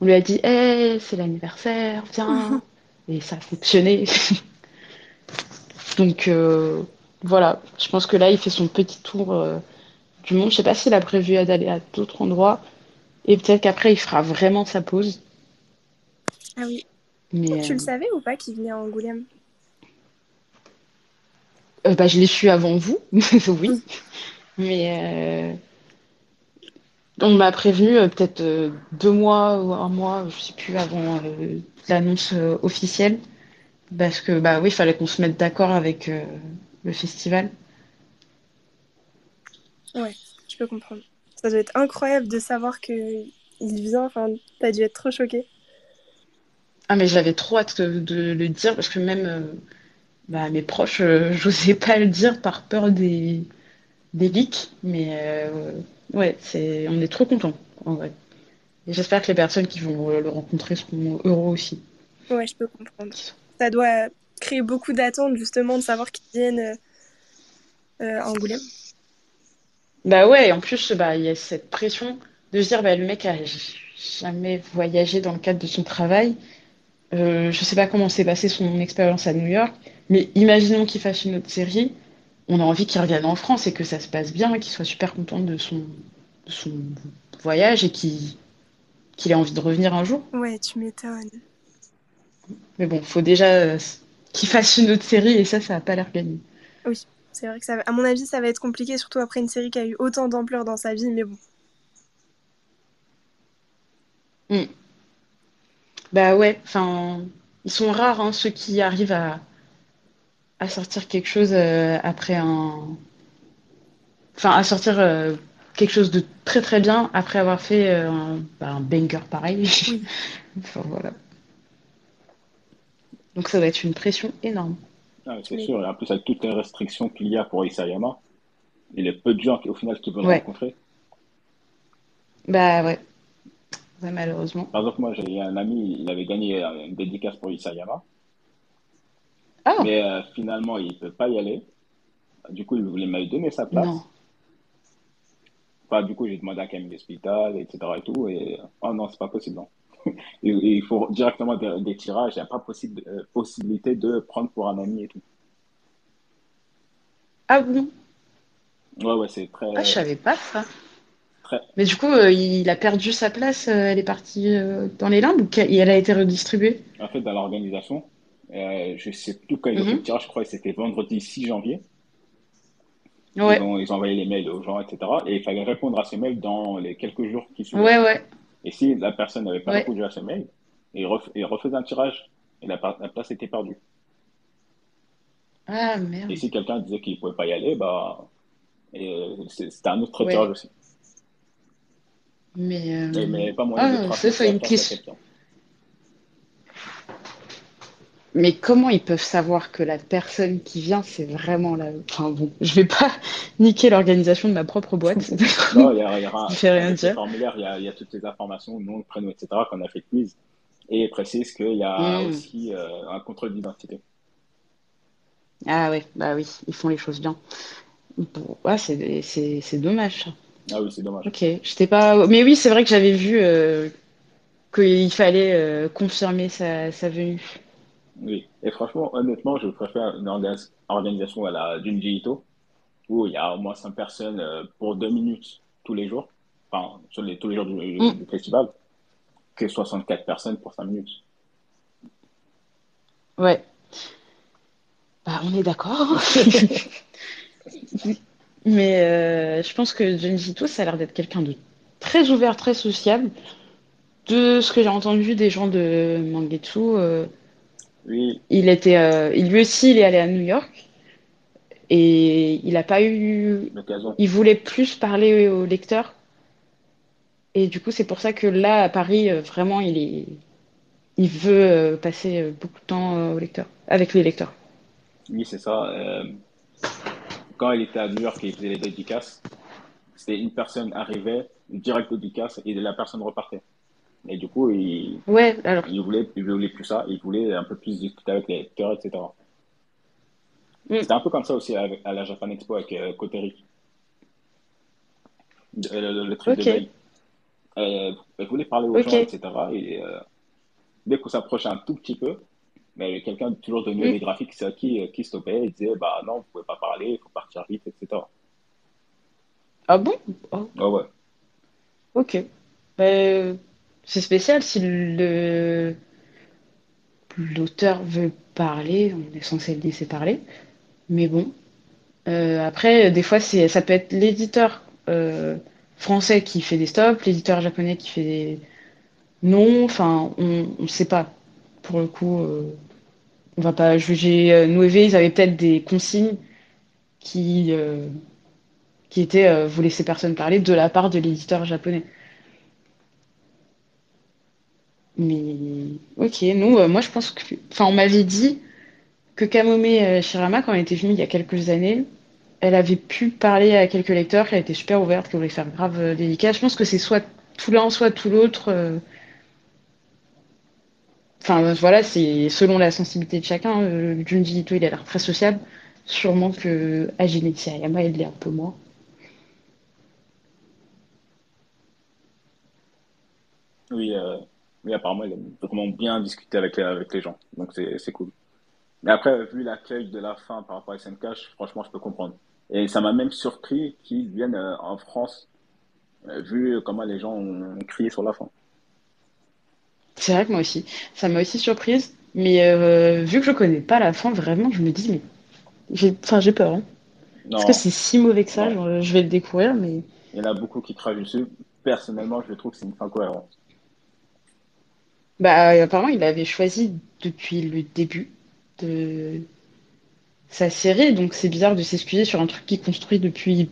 On lui a dit, hé, c'est l'anniversaire, viens. Et ça a fonctionné. Donc euh, voilà, je pense que là, il fait son petit tour euh, du monde. Je sais pas s'il a prévu d'aller à d'autres endroits. Et peut-être qu'après, il fera vraiment sa pause. Ah oui. Mais, tu le euh, savais ou pas qu'il venait à Angoulême? Bah, Je l'ai su avant vous, oui. Mais on m'a prévenu euh, peut-être euh, deux mois ou un mois, je sais plus, avant euh, l'annonce officielle. Parce que, bah oui, il fallait qu'on se mette d'accord avec le festival. Ouais, je peux comprendre. Ça doit être incroyable de savoir qu'il vient. Enfin, t'as dû être trop choqué. Ah, mais j'avais trop hâte de, le dire parce que même bah, mes proches, j'osais pas le dire par peur des, des leaks. Mais Ouais, c'est, on est trop contents, en vrai. Et j'espère que les personnes qui vont le rencontrer seront heureux aussi. Ouais, je peux comprendre. Ça doit créer beaucoup d'attentes, justement, de savoir qu'ils viennent euh, euh, à Angoulême. Bah ouais, et en plus, bah, il y a cette pression de se dire, bah, le mec a jamais voyagé dans le cadre de son travail. Euh, je sais pas comment s'est passée son expérience à New York, mais imaginons qu'il fasse une autre série on a envie qu'il revienne en France et que ça se passe bien, qu'il soit super content de son son voyage et qu'il ait envie de revenir un jour. Ouais, tu m'étonnes. Mais bon, faut déjà euh, qu'il fasse une autre série et ça, ça n'a pas l'air gagné. Oui, c'est vrai que ça, à mon avis, ça va être compliqué, surtout après une série qui a eu autant d'ampleur dans sa vie, mais bon. Hmm. Bah ouais, enfin, ils sont rares hein, ceux qui arrivent à, à sortir quelque chose euh, après un, enfin, à sortir euh, quelque chose de très très bien après avoir fait un, bah, un, banger pareil. enfin, voilà. Donc ça va être une pression énorme. Ah, c'est sûr, et en plus avec toutes les restrictions qu'il y a pour Isayama, il y a peu de gens qui, au final qui veulent rencontrer. Bah ouais. Ouais. malheureusement. Par exemple, moi j'ai un ami, il avait gagné une dédicace pour Isayama. Ah. Mais euh, finalement, il ne peut pas y aller. Du coup, il voulait me donner sa place. Non. Enfin, du coup, j'ai demandé à Camille l'hôpital, etc. Et tout, et oh non, c'est pas possible. Non il faut directement des, tirages. Il n'y a pas possible, euh, possibilité de prendre pour un ami et tout. Ah bon? Ouais, ouais, c'est très. Ah, je savais pas ça. Mais du coup, euh, il a perdu sa place, euh, elle est partie dans les limbes ou elle a été redistribuée? En fait, dans l'organisation, je sais plus quand il a fait le mhm. tirage, je crois que c'était vendredi 6 janvier. Ouais. Ils, ont, ils, ont, envoyé les mails aux gens, etc. Et il fallait répondre à ces mails dans les quelques jours qui suivent. Ouais, ouais. Et si la personne n'avait pas répondu à ce mail, il, refaisait un tirage et la, place était perdue. Ah merde. Et si quelqu'un disait qu'il ne pouvait pas y aller, bah, c'était un autre tirage aussi. Mais, euh... mais, pas moyen ah, c'est une question. Mais comment ils peuvent savoir que la personne qui vient, c'est vraiment la. Enfin bon, je vais pas niquer l'organisation de ma propre boîte. non, il y, a, y aura rien dire. formulaire, il y, a, y a toutes les informations, nom, prénom, etc. qu'on a fait quiz. Et il précise qu'il y a hmm. aussi euh, un contrôle d'identité. Ah ouais, bah oui, ils font les choses bien. Bon, ouais, c'est dommage. Ah oui, c'est dommage. Ok, j'étais pas. Mais oui, c'est vrai que j'avais vu euh, qu'il fallait euh, confirmer sa, sa venue. Oui, et franchement, honnêtement, je préfère une organisation à la Junji Ito, où il y a au moins 5 personnes euh, pour 2 minutes tous les jours, enfin, sur les, tous les jours du, mm. festival, que 64 personnes pour 5 minutes. Ouais. Bah, on est d'accord. Mais euh, je pense que Ito, ça a l'air d'être quelqu'un de très ouvert, très sociable. De ce que j'ai entendu des gens de Mangetsu, euh, il était, euh, lui aussi, il est allé à New York et il n'a pas eu. Il voulait plus parler aux lecteurs. Et du coup, c'est pour ça que là, à Paris, euh, vraiment, il est, il veut euh, passer beaucoup de temps aux lecteurs, avec les lecteurs. Oui, c'est ça. Quand il était à New York et il faisait les dédicaces, c'était une personne arrivait, une directe dédicace, et la personne repartait. Et du coup, il, ouais, alors... il, voulait, il voulait plus ça, il voulait un peu plus discuter avec les lecteurs, etc. Mm. C'était un peu comme ça aussi à, la Japan Expo avec euh, Koteri. Le, le, truc de veille. Euh, elle voulait parler aux gens, etc. Et euh, dès qu'on s'approchait un tout petit peu, mais quelqu'un toujours de mieux mm. graphiques qui, qui stoppait et disait bah non, vous pouvez pas parler, il faut partir vite, etc. Ah bon? Oh. Ah ouais. Ok. Euh, c'est spécial si le l'auteur veut parler, on est censé le laisser parler. Mais bon. Euh, après, des fois, c'est ça peut être l'éditeur euh, français qui fait des stops, l'éditeur japonais qui fait des non. Enfin, on ne sait pas. Pour le coup, euh, on va pas juger. Noévé, ils avaient peut-être des consignes qui qui étaient vous laissez personne parler de la part de l'éditeur japonais. Mais ok, nous, euh, moi je pense que. Enfin, on m'avait dit que Kamome euh, Shirama, quand elle était venue il y a quelques années, elle avait pu parler à quelques lecteurs, qu'elle était super ouverte, qu'elle voulait faire grave euh, délicat. Je pense que c'est soit tout l'un, soit tout l'autre. Enfin, voilà, c'est selon la sensibilité de chacun. Junji Ito, il a l'air très sociable. Sûrement que Hajime Tsuyama, il l'est un peu moins. Oui, mais apparemment, il a vraiment bien discuté avec les, avec les gens. Donc, c'est cool. Mais après, vu l'accueil de la fin par rapport à SNK, franchement, je peux comprendre. Et ça m'a même surpris qu'ils viennent euh, en France vu comment les gens ont crié sur la fin. C'est vrai que moi aussi. Ça m'a aussi surprise. Mais vu que je connais pas la fin, vraiment, je me dis, mais j'ai enfin, j'ai peur. Hein. Parce que c'est si mauvais que ça, je vais le découvrir, mais. Il y en a beaucoup qui crachent dessus. Personnellement, je trouve que c'est une fin cohérente. Bah, apparemment, il avait choisi depuis le début de sa série, donc c'est bizarre de s'excuser sur un truc qu'il construit depuis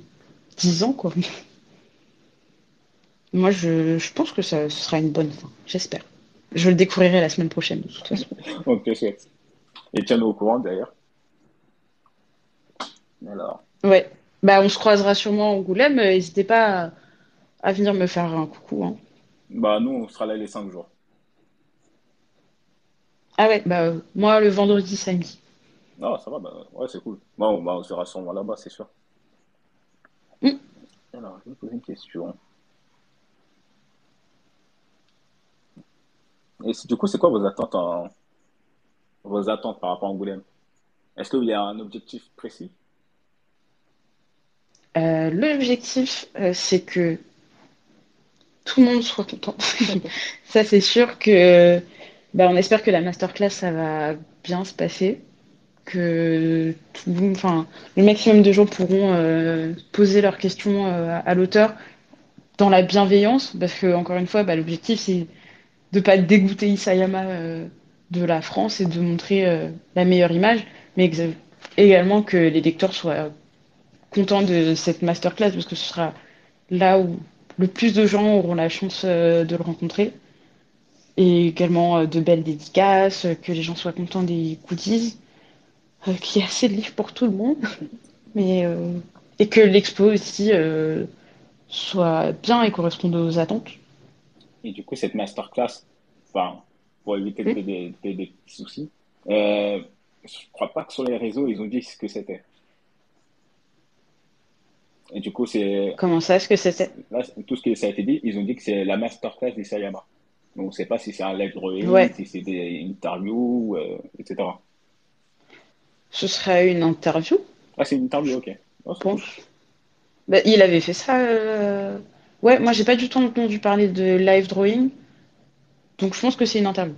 10 ans, quoi. Moi, je, je pense que ça ce sera une bonne fin, j'espère. Je le découvrirai la semaine prochaine, de toute façon. ok, chouette. Et tiens-nous au courant, d'ailleurs. Alors. Ouais. Bah, on se croisera sûrement en Angoulême. N'hésitez pas à, venir me faire un coucou. Hein. Bah, nous, on sera là les 5 jours. Ah ouais, bah, moi, le vendredi, samedi. Non, ça va, bah, ouais, c'est cool. Bon, bah, on sera sûrement là-bas, c'est sûr. Mm. Alors, je vais vous poser une question. Et du coup, c'est quoi vos attentes, en... vos attentes par rapport à Angoulême? Est-ce qu'il y a un objectif précis? Euh, L'objectif, euh, c'est que tout le monde soit content. ça, c'est sûr que, bah, on espère que la masterclass, ça va bien se passer, que tout, enfin, le maximum de gens pourront euh, poser leurs questions à l'auteur dans la bienveillance, parce que encore une fois, bah, l'objectif, c'est de pas dégoûter Isayama de la France et de montrer la meilleure image, mais également que les lecteurs soient content de cette masterclass parce que ce sera là où le plus de gens auront la chance euh, de le rencontrer. Et également euh, de belles dédicaces, que les gens soient contents des goodies, euh, qu'il y ait assez de livres pour tout le monde. Mais, et que l'expo aussi soit bien et corresponde aux attentes. Et du coup, cette masterclass, enfin, pour éviter des, des, soucis, je crois pas que sur les réseaux, ils ont dit ce que c'était. Et du coup, c'est. Comment ça, est-ce que c'était? Tout ce qui ça a été dit, ils ont dit que c'est la masterclass des Sayama. Donc, on ne sait pas si c'est un live drawing, si c'est une interview, euh, etc. Ce serait une interview? Ah, c'est une interview, ok. Oh, bah, il avait fait ça. Euh... Ouais, moi, j'ai pas du tout entendu parler de live drawing. Donc, je pense que c'est une interview.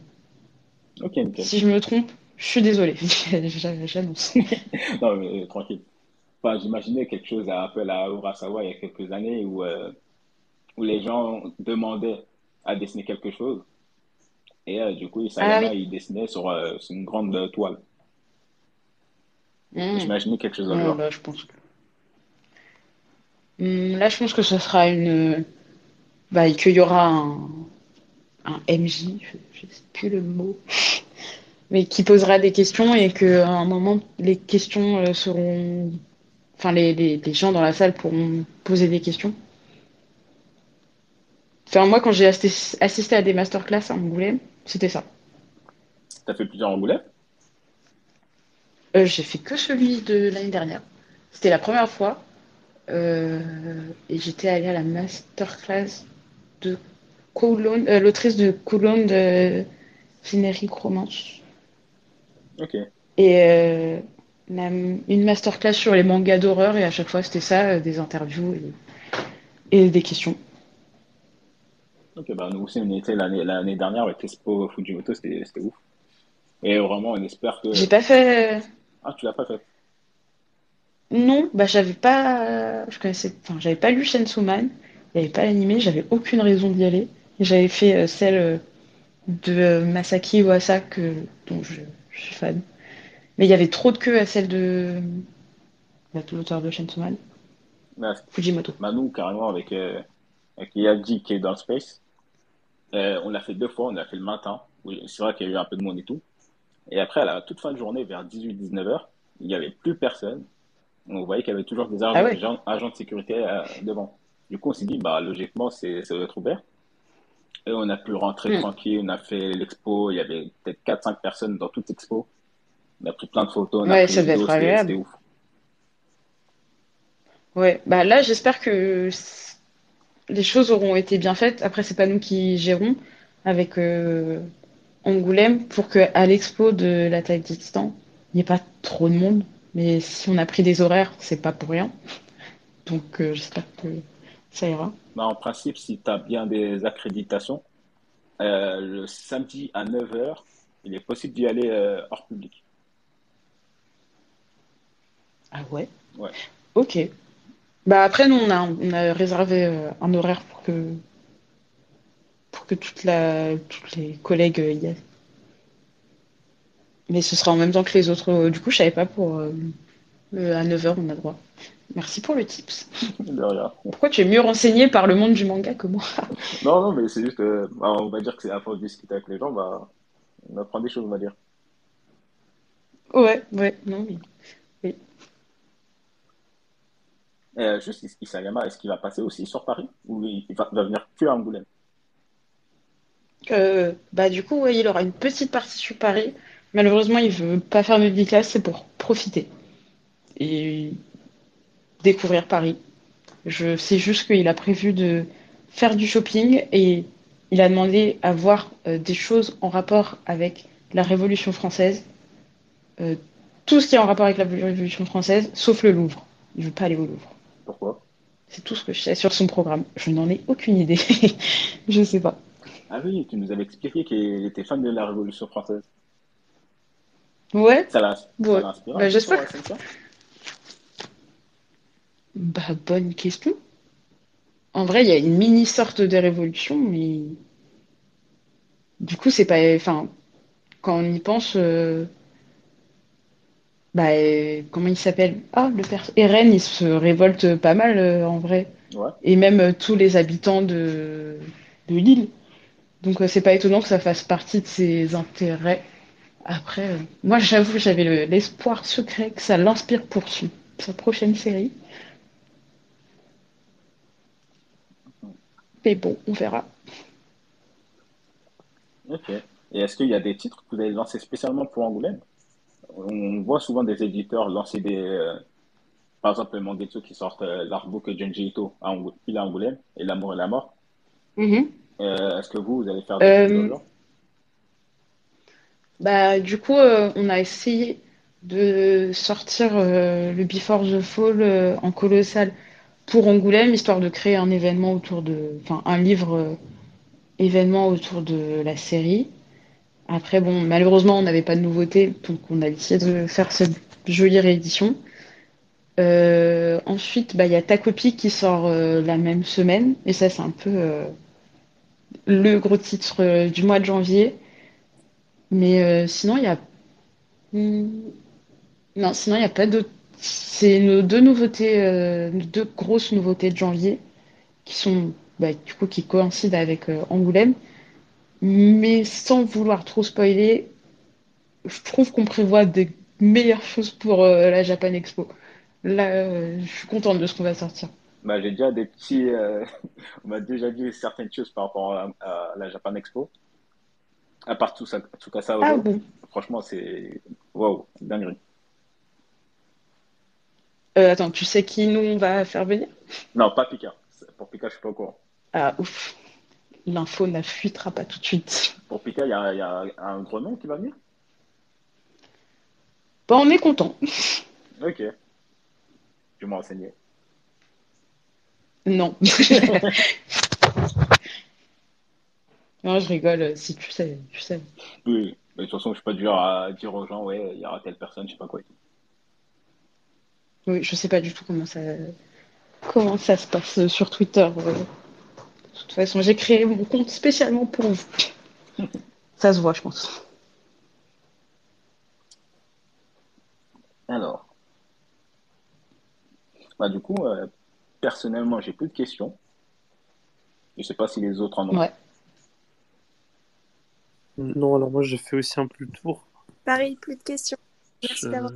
Ok, nickel. Si je me trompe, je suis désolé. J'annonce. non, mais tranquille j'imaginais quelque chose un peu à Urasawa il y a quelques années où, euh, où les gens demandaient à dessiner quelque chose. Et euh, du coup, Isayama, ah il dessinait sur, euh, sur, une grande toile. Hmm. J'imaginais quelque chose dans Là, je pense que... Hmm, là, je pense que ce sera une. Bah, qu'il y aura un, un MJ, je ne sais plus le mot, mais qui posera des questions et qu'à un moment, les questions seront enfin les, les, gens dans la salle pourront poser des questions. Enfin, moi, quand j'ai assisté à des masterclass à Angoulême, c'était ça. T'as fait plusieurs Angoulême? Euh, J'ai fait que celui de l'année dernière. C'était la première fois. Euh, et j'étais allée à la masterclass de euh, l'autrice de Cologne de Générique Romance. Ok. Et une masterclass sur les mangas d'horreur et à chaque fois c'était ça, euh, des interviews et, des questions. Ok, bah nous aussi on était l'année dernière avec Expo Fujimoto, c'était ouf. Et vraiment on espère que. J'ai pas fait. Ah, tu l'as pas fait Non, bah j'avais pas. Je connaissais. Enfin, j'avais pas lu Chainsaw Man, il avait pas l'animé, j'avais aucune raison d'y aller. J'avais fait euh, celle euh, de Masaki Uasa, dont je suis fan. Mais il y avait trop de queue à celle de l'auteur de Chainsaw Man. Bah, Fujimoto. Bah, nous, carrément, avec, euh, avec Yaji qui est dans Space, euh, on l'a fait deux fois. On l'a fait le matin. C'est vrai qu'il y a eu un peu de monde et tout. Et après, à la toute fin de journée, vers 18-19 heures, il n'y avait plus personne. On voyait qu'il y avait toujours des agents, ah agents de sécurité euh, devant. Du coup, on s'est dit, bah, logiquement, c'est, ça doit être ouvert. Et on a pu rentrer hmm. tranquille. On a fait l'expo. Il y avait peut-être 4-5 personnes dans toute l'expo. On a pris plein de photos. On ouais, a ça devait être agréable. Ouf. Ouais, bah là, j'espère que les choses auront été bien faites. Après, c'est pas nous qui gérons avec euh, Angoulême pour qu'à l'expo de la taille distant, il n'y ait pas trop de monde. Mais si on a pris des horaires, c'est pas pour rien. Donc, euh, j'espère que ça ira. Bah, en principe, si tu as bien des accréditations, euh, le samedi à 9h, il est possible d'y aller euh, hors public. Ah ouais? Ouais. Ok. Bah après, nous, on a, on a réservé un horaire pour que, pour que toute la, toutes les collègues y aillent. Mais ce sera en même temps que les autres. Du coup, je savais pas pour le, à 9h, on a droit. Merci pour le tips. De rien. Pourquoi tu es mieux renseigné par le monde du manga que moi? Non, non, mais c'est juste que, bah, on va dire que c'est à force de discuter avec les gens, bah, on apprend des choses, on va dire. Ouais, ouais, non, mais. Oui. Euh, juste, Isayama, est-ce qu'il va passer aussi sur Paris? Ou il va, va venir que à Angoulême? Euh, bah du coup, ouais, il aura une petite partie sur Paris. Malheureusement, il veut pas faire mes classes, c'est pour profiter et découvrir Paris. Je sais juste qu'il a prévu de faire du shopping et il a demandé à voir euh, des choses en rapport avec la Révolution française. Euh, tout ce qui est en rapport avec la Révolution française, sauf le Louvre. Il veut pas aller au Louvre. Pourquoi? C'est tout ce que je sais sur son programme. Je n'en ai aucune idée. je sais pas. Ah oui, tu nous avais expliqué qu'il était fan de la Révolution française. Ouais. Ça. Bah, j'espère. Bah, bonne question. En vrai, il y a une mini sorte de révolution, mais du coup, c'est pas. Enfin, quand on y pense, euh, bah, euh, comment il s'appelle? Ah, le père Eren, il se révolte pas mal euh, en vrai. Ouais. Et même tous les habitants de, de l'île. Donc, c'est pas étonnant que ça fasse partie de ses intérêts. Après, euh, moi, j'avoue, j'avais le- l'espoir secret que ça l'inspire pour son- sa prochaine série. Mais bon, on verra. Ok. Et est-ce qu'il y a des titres que vous avez lancés spécialement pour Angoulême? On voit souvent des éditeurs lancer des. euh, par exemple, le Mangetsu qui sort euh, l'artbook Junji Ito à Angou- il à Angoulême et L'amour et la mort. Mhm. Euh, est-ce que vous, vous allez faire des Euh, trucs dans le genre? Bah, du coup, euh, on a essayé de sortir euh, le Before the Fall euh, en colossal pour Angoulême, histoire de créer un événement autour de, enfin, un livre événement autour de la série. Après, bon, malheureusement, on n'avait pas de nouveauté, donc on a décidé de faire cette jolie réédition. Euh, ensuite, bah, il y a Ta copie qui sort la même semaine, et ça, c'est un peu le gros titre du mois de janvier. Mais euh, sinon, il y a. Hmm, Non, sinon, il n'y a pas d'autres. C'est nos deux nouveautés, euh, deux grosses nouveautés de janvier qui sont, bah, du coup, qui coïncident avec euh, Angoulême. Mais sans vouloir trop spoiler, je trouve qu'on prévoit des meilleures choses pour la Japan Expo. Là, je suis contente de ce qu'on va sortir. Bah, j'ai déjà des petits. on m'a déjà dit certaines choses par rapport à la Japan Expo. À part tout ça, Tsukasa Ah bon? Franchement, c'est. Waouh, dinguerie. Euh, attends, tu sais qui nous on va faire venir? Non, pas Pika. Pour Pika, je suis pas au courant. Ah, ouf. L'info ne fuitera pas tout de suite. Pour Pika, il y y a un gros nom qui va venir? Bon, on est content. Ok. Je vais me renseigner. Non. Non, je rigole. Si tu sais, tu sais. Oui, mais de toute façon, je suis pas du genre à dire aux gens, ouais, il y aura telle personne, je sais pas quoi. et tout. Oui, je sais pas du tout comment ça, comment ça se passe sur Twitter. euh. De toute façon, j'ai créé mon compte spécialement pour vous. Ça se voit, je pense. Alors, bah, du coup, euh, personnellement, j'ai plus de questions. Je sais pas si les autres en ont. Ouais. Non, alors moi j'ai fait aussi un peu le tour. Pareil, plus de questions. Merci Je- d'avoir.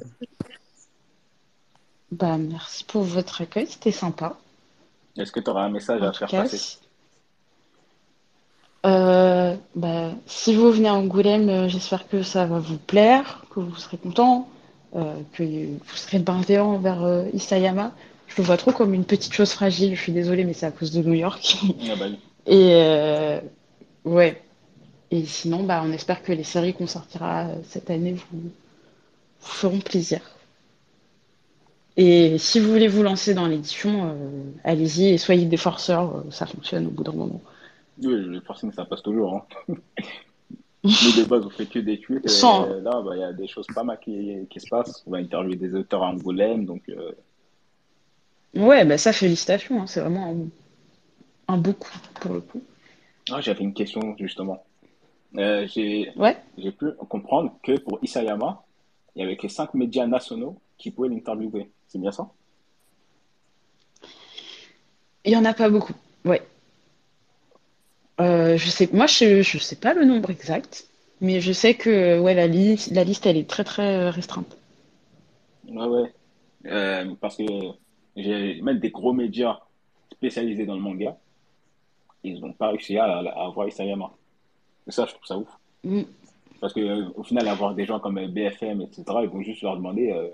Bah, merci pour votre accueil, c'était sympa. Est-ce que tu auras un message En à faire cas, passer? si- Euh, bah, si vous venez à Angoulême, euh, j'espère que ça va vous plaire, que vous serez content, euh, que vous serez bienveillant envers euh, Isayama. Je le vois trop comme une petite chose fragile. Je suis désolée, mais c'est à cause de New York. Ah bah oui. Et euh, ouais. Et sinon, bah, on espère que les séries qu'on sortira euh, cette année vous, vous feront plaisir. Et si vous voulez vous lancer dans l'édition, allez-y et soyez des forceurs, ça fonctionne au bout d'un moment. Oui, le forcing, ça passe toujours. Hein. Mais de base, vous faites que des tweets. Sans... là, bah, il y a des choses pas mal qui, qui, se passent. On va interviewer des auteurs à Angoulême. Donc, euh... Ouais, bah, ça, félicitations. Hein. C'est vraiment un, un, beau coup pour le coup. Ah, J'avais une question, justement. Euh, J'ai ouais. pu comprendre que pour Isayama, il y avait que cinq médias nationaux qui pouvaient l'interviewer. C'est bien ça? Il n'y en a pas beaucoup. Ouais. Euh, je sais, moi, je, je sais pas le nombre exact, mais je sais que ouais, la, liste, la liste, elle est très très restreinte. Ouais, ouais. Euh, parce que j'ai même des gros médias spécialisés dans le manga, ils n'ont pas réussi à, à avoir Isayama. Et ça, je trouve ça ouf. Mm. Parce que au final, avoir des gens comme BFM, etc., ils vont juste leur demander euh,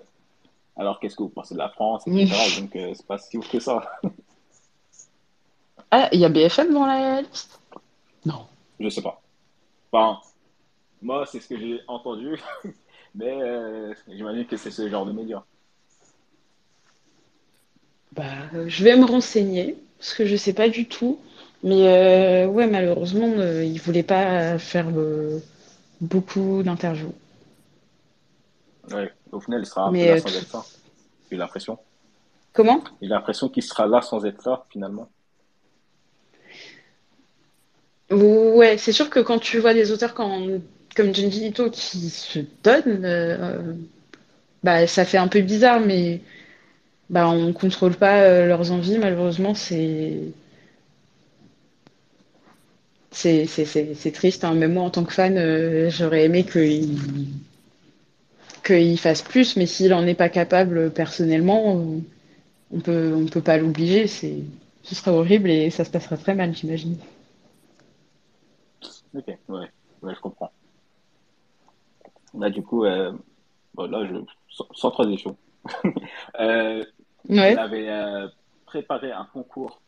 alors qu'est-ce que vous pensez de la France, etc. Mm. Donc, euh, c'est pas si ouf que ça. ah, il y a BFM dans la liste? Non. Je sais pas. Enfin, moi, c'est ce que j'ai entendu, mais euh, j'imagine que c'est ce genre de médias. Bah, je vais me renseigner, parce que je sais pas du tout. Mais euh, ouais, malheureusement, euh, il voulait pas faire beaucoup d'interviews. Ouais, au final, il sera mais, là sans être là. J'ai l'impression. Comment? J'ai l'impression qu'il sera là sans être là, finalement. Ouais, c'est sûr que quand tu vois des auteurs comme, comme Junji Ito qui se donnent, euh, bah, ça fait un peu bizarre, mais bah, on contrôle pas euh, leurs envies, malheureusement, c'est. C'est triste, hein. même moi en tant que fan, euh, j'aurais aimé qu'il qu'il fasse plus, mais s'il en est pas capable personnellement, on peut on peut pas l'obliger, ce serait horrible et ça se passera très mal, j'imagine. Ok, ouais, ouais, je comprends. Là, du coup, euh, bon, là, je, sans, sans transition, euh, ouais. on avait euh, préparé un concours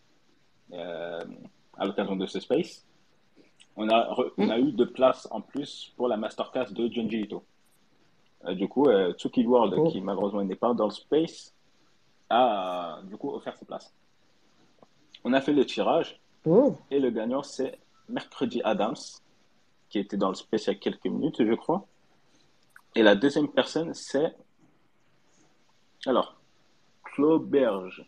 euh, à l'occasion de ce space. On a, re, on a eu deux places en plus pour la masterclass de Junji Ito. Euh, du coup, euh, Tsuki World, oh. qui malheureusement n'est pas dans le space, a du coup offert ses places. On a fait le tirage oh. et le gagnant, c'est Mercredi Adams, qui était dans le spécial quelques minutes, je crois. Et la deuxième personne, c'est. Alors, Claude Berge.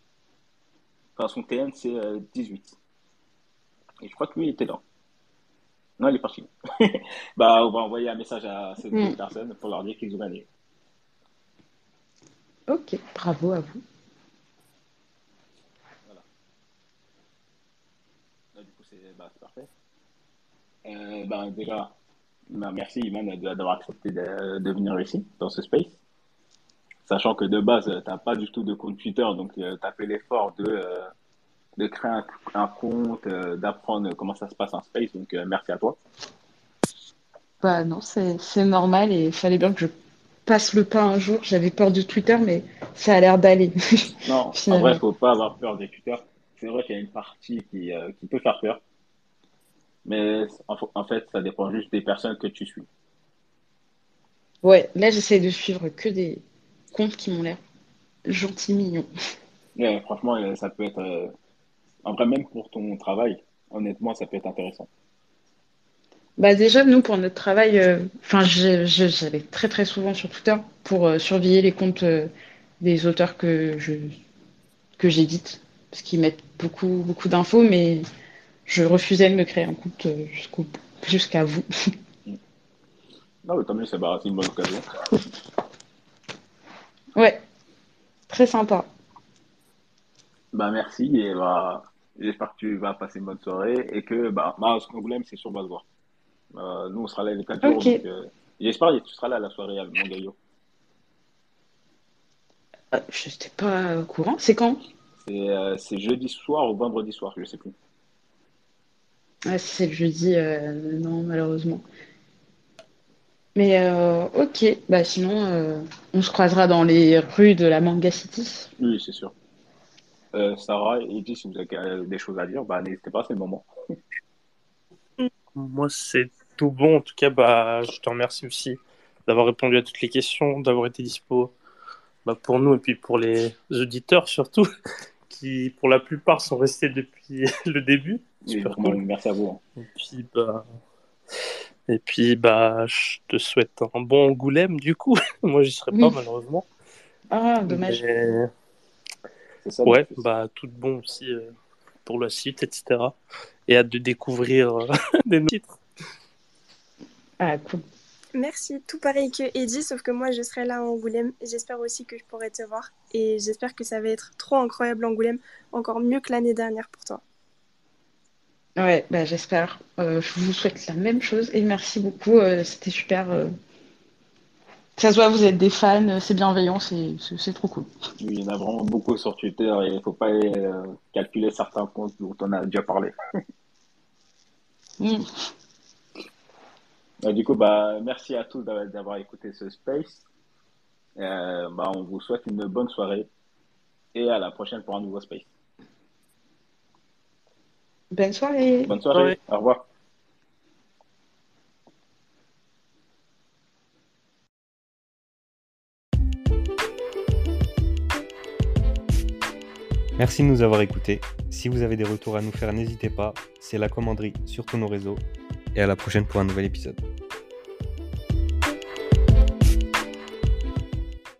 Enfin, son TN, c'est 18. Euh, Et je crois que lui, il était là. Non, il est parti. bah, on va envoyer un message à ces deux mm. personnes pour leur dire qu'ils ont gagné. Ok, bravo à vous. Voilà. Là, du coup, c'est bah, parfait. Euh, ben, déjà, ben, merci Iman d'avoir accepté de, de, venir ici, dans ce space. Sachant que de base, tu n'as pas du tout de compte Twitter, donc euh, tu as fait l'effort de, euh, de créer un, un compte, euh, d'apprendre comment ça se passe en space, donc euh, merci à toi. Bah non, c'est normal et il fallait bien que je passe le pas un jour. J'avais peur de Twitter, mais ça a l'air d'aller. non, en vrai, il faut pas avoir peur des Twitter. C'est vrai qu'il y a une partie qui, euh, qui peut faire peur. Mais en, fait, ça dépend juste des personnes que tu suis. Ouais, là, j'essaie de suivre que des comptes qui m'ont l'air gentils, mignons. Ouais, franchement, ça peut être. En vrai, même pour ton travail, honnêtement, ça peut être intéressant. Bah déjà, nous, pour notre travail, euh, enfin, euh, j'avais très très souvent sur Twitter pour euh, surveiller les comptes euh, des auteurs que je que j'édite, parce qu'ils mettent beaucoup beaucoup d'infos, mais je refusais de me créer un compte jusqu'au jusqu'à vous. Non, mais tant mieux, c'est une bonne occasion. ouais, très sympa. Bah merci et bah, j'espère que tu vas passer une bonne soirée et que bah, bah ce qu'on voulait, c'est sûr, on va se voir. Euh, nous, on sera là les 4 jours. Okay. Euh, j'espère que tu seras là à la soirée avec mon gaillot. Euh, je n'étais pas au courant. C'est quand? C'est jeudi soir ou vendredi soir, je ne sais plus. Ah, si c'est le jeudi, euh, non, malheureusement. Mais euh, ok, bah sinon, euh, on se croisera dans les rues de la Manga City. Oui, c'est sûr. Euh, Sarah et Edith, si vous avez des choses à dire, bah, n'hésitez pas, c'est le moment. Moi, c'est tout bon. En tout cas, bah, je te remercie aussi d'avoir répondu à toutes les questions, d'avoir été dispo bah, pour nous et puis pour les auditeurs surtout, qui pour la plupart sont restés depuis le début. Merci à vous. Hein. Et puis, bah, et puis, bah, je te souhaite un bon Angoulême du coup. Moi, j'y serai pas malheureusement. Ah, dommage. Ouais, bah, tout bon aussi euh, pour la suite, etc. Et hâte de découvrir euh, des nouveaux titres. Ah, cool. Merci, tout pareil que Eddie, sauf que moi je serai là à Angoulême. J'espère aussi que je pourrai te voir et j'espère que ça va être trop incroyable Angoulême, encore mieux que l'année dernière pour toi. Ouais, bah, j'espère. Euh, je vous souhaite la même chose et merci beaucoup. Euh, c'était super. Euh. Ça se voit, vous êtes des fans, c'est bienveillant, c'est trop cool. Oui, il y en a vraiment beaucoup sur Twitter et il ne faut pas calculer certains comptes dont on a déjà parlé. Mm. du coup, bah, merci à tous d'avoir écouté ce space. bah, on vous souhaite une bonne soirée et à la prochaine pour un nouveau space. Bonne soirée. Bonne soirée. Au revoir. Merci de nous avoir écoutés. Si vous avez des retours à nous faire, n'hésitez pas. C'est la commanderie sur tous nos réseaux. Et à la prochaine pour un nouvel épisode.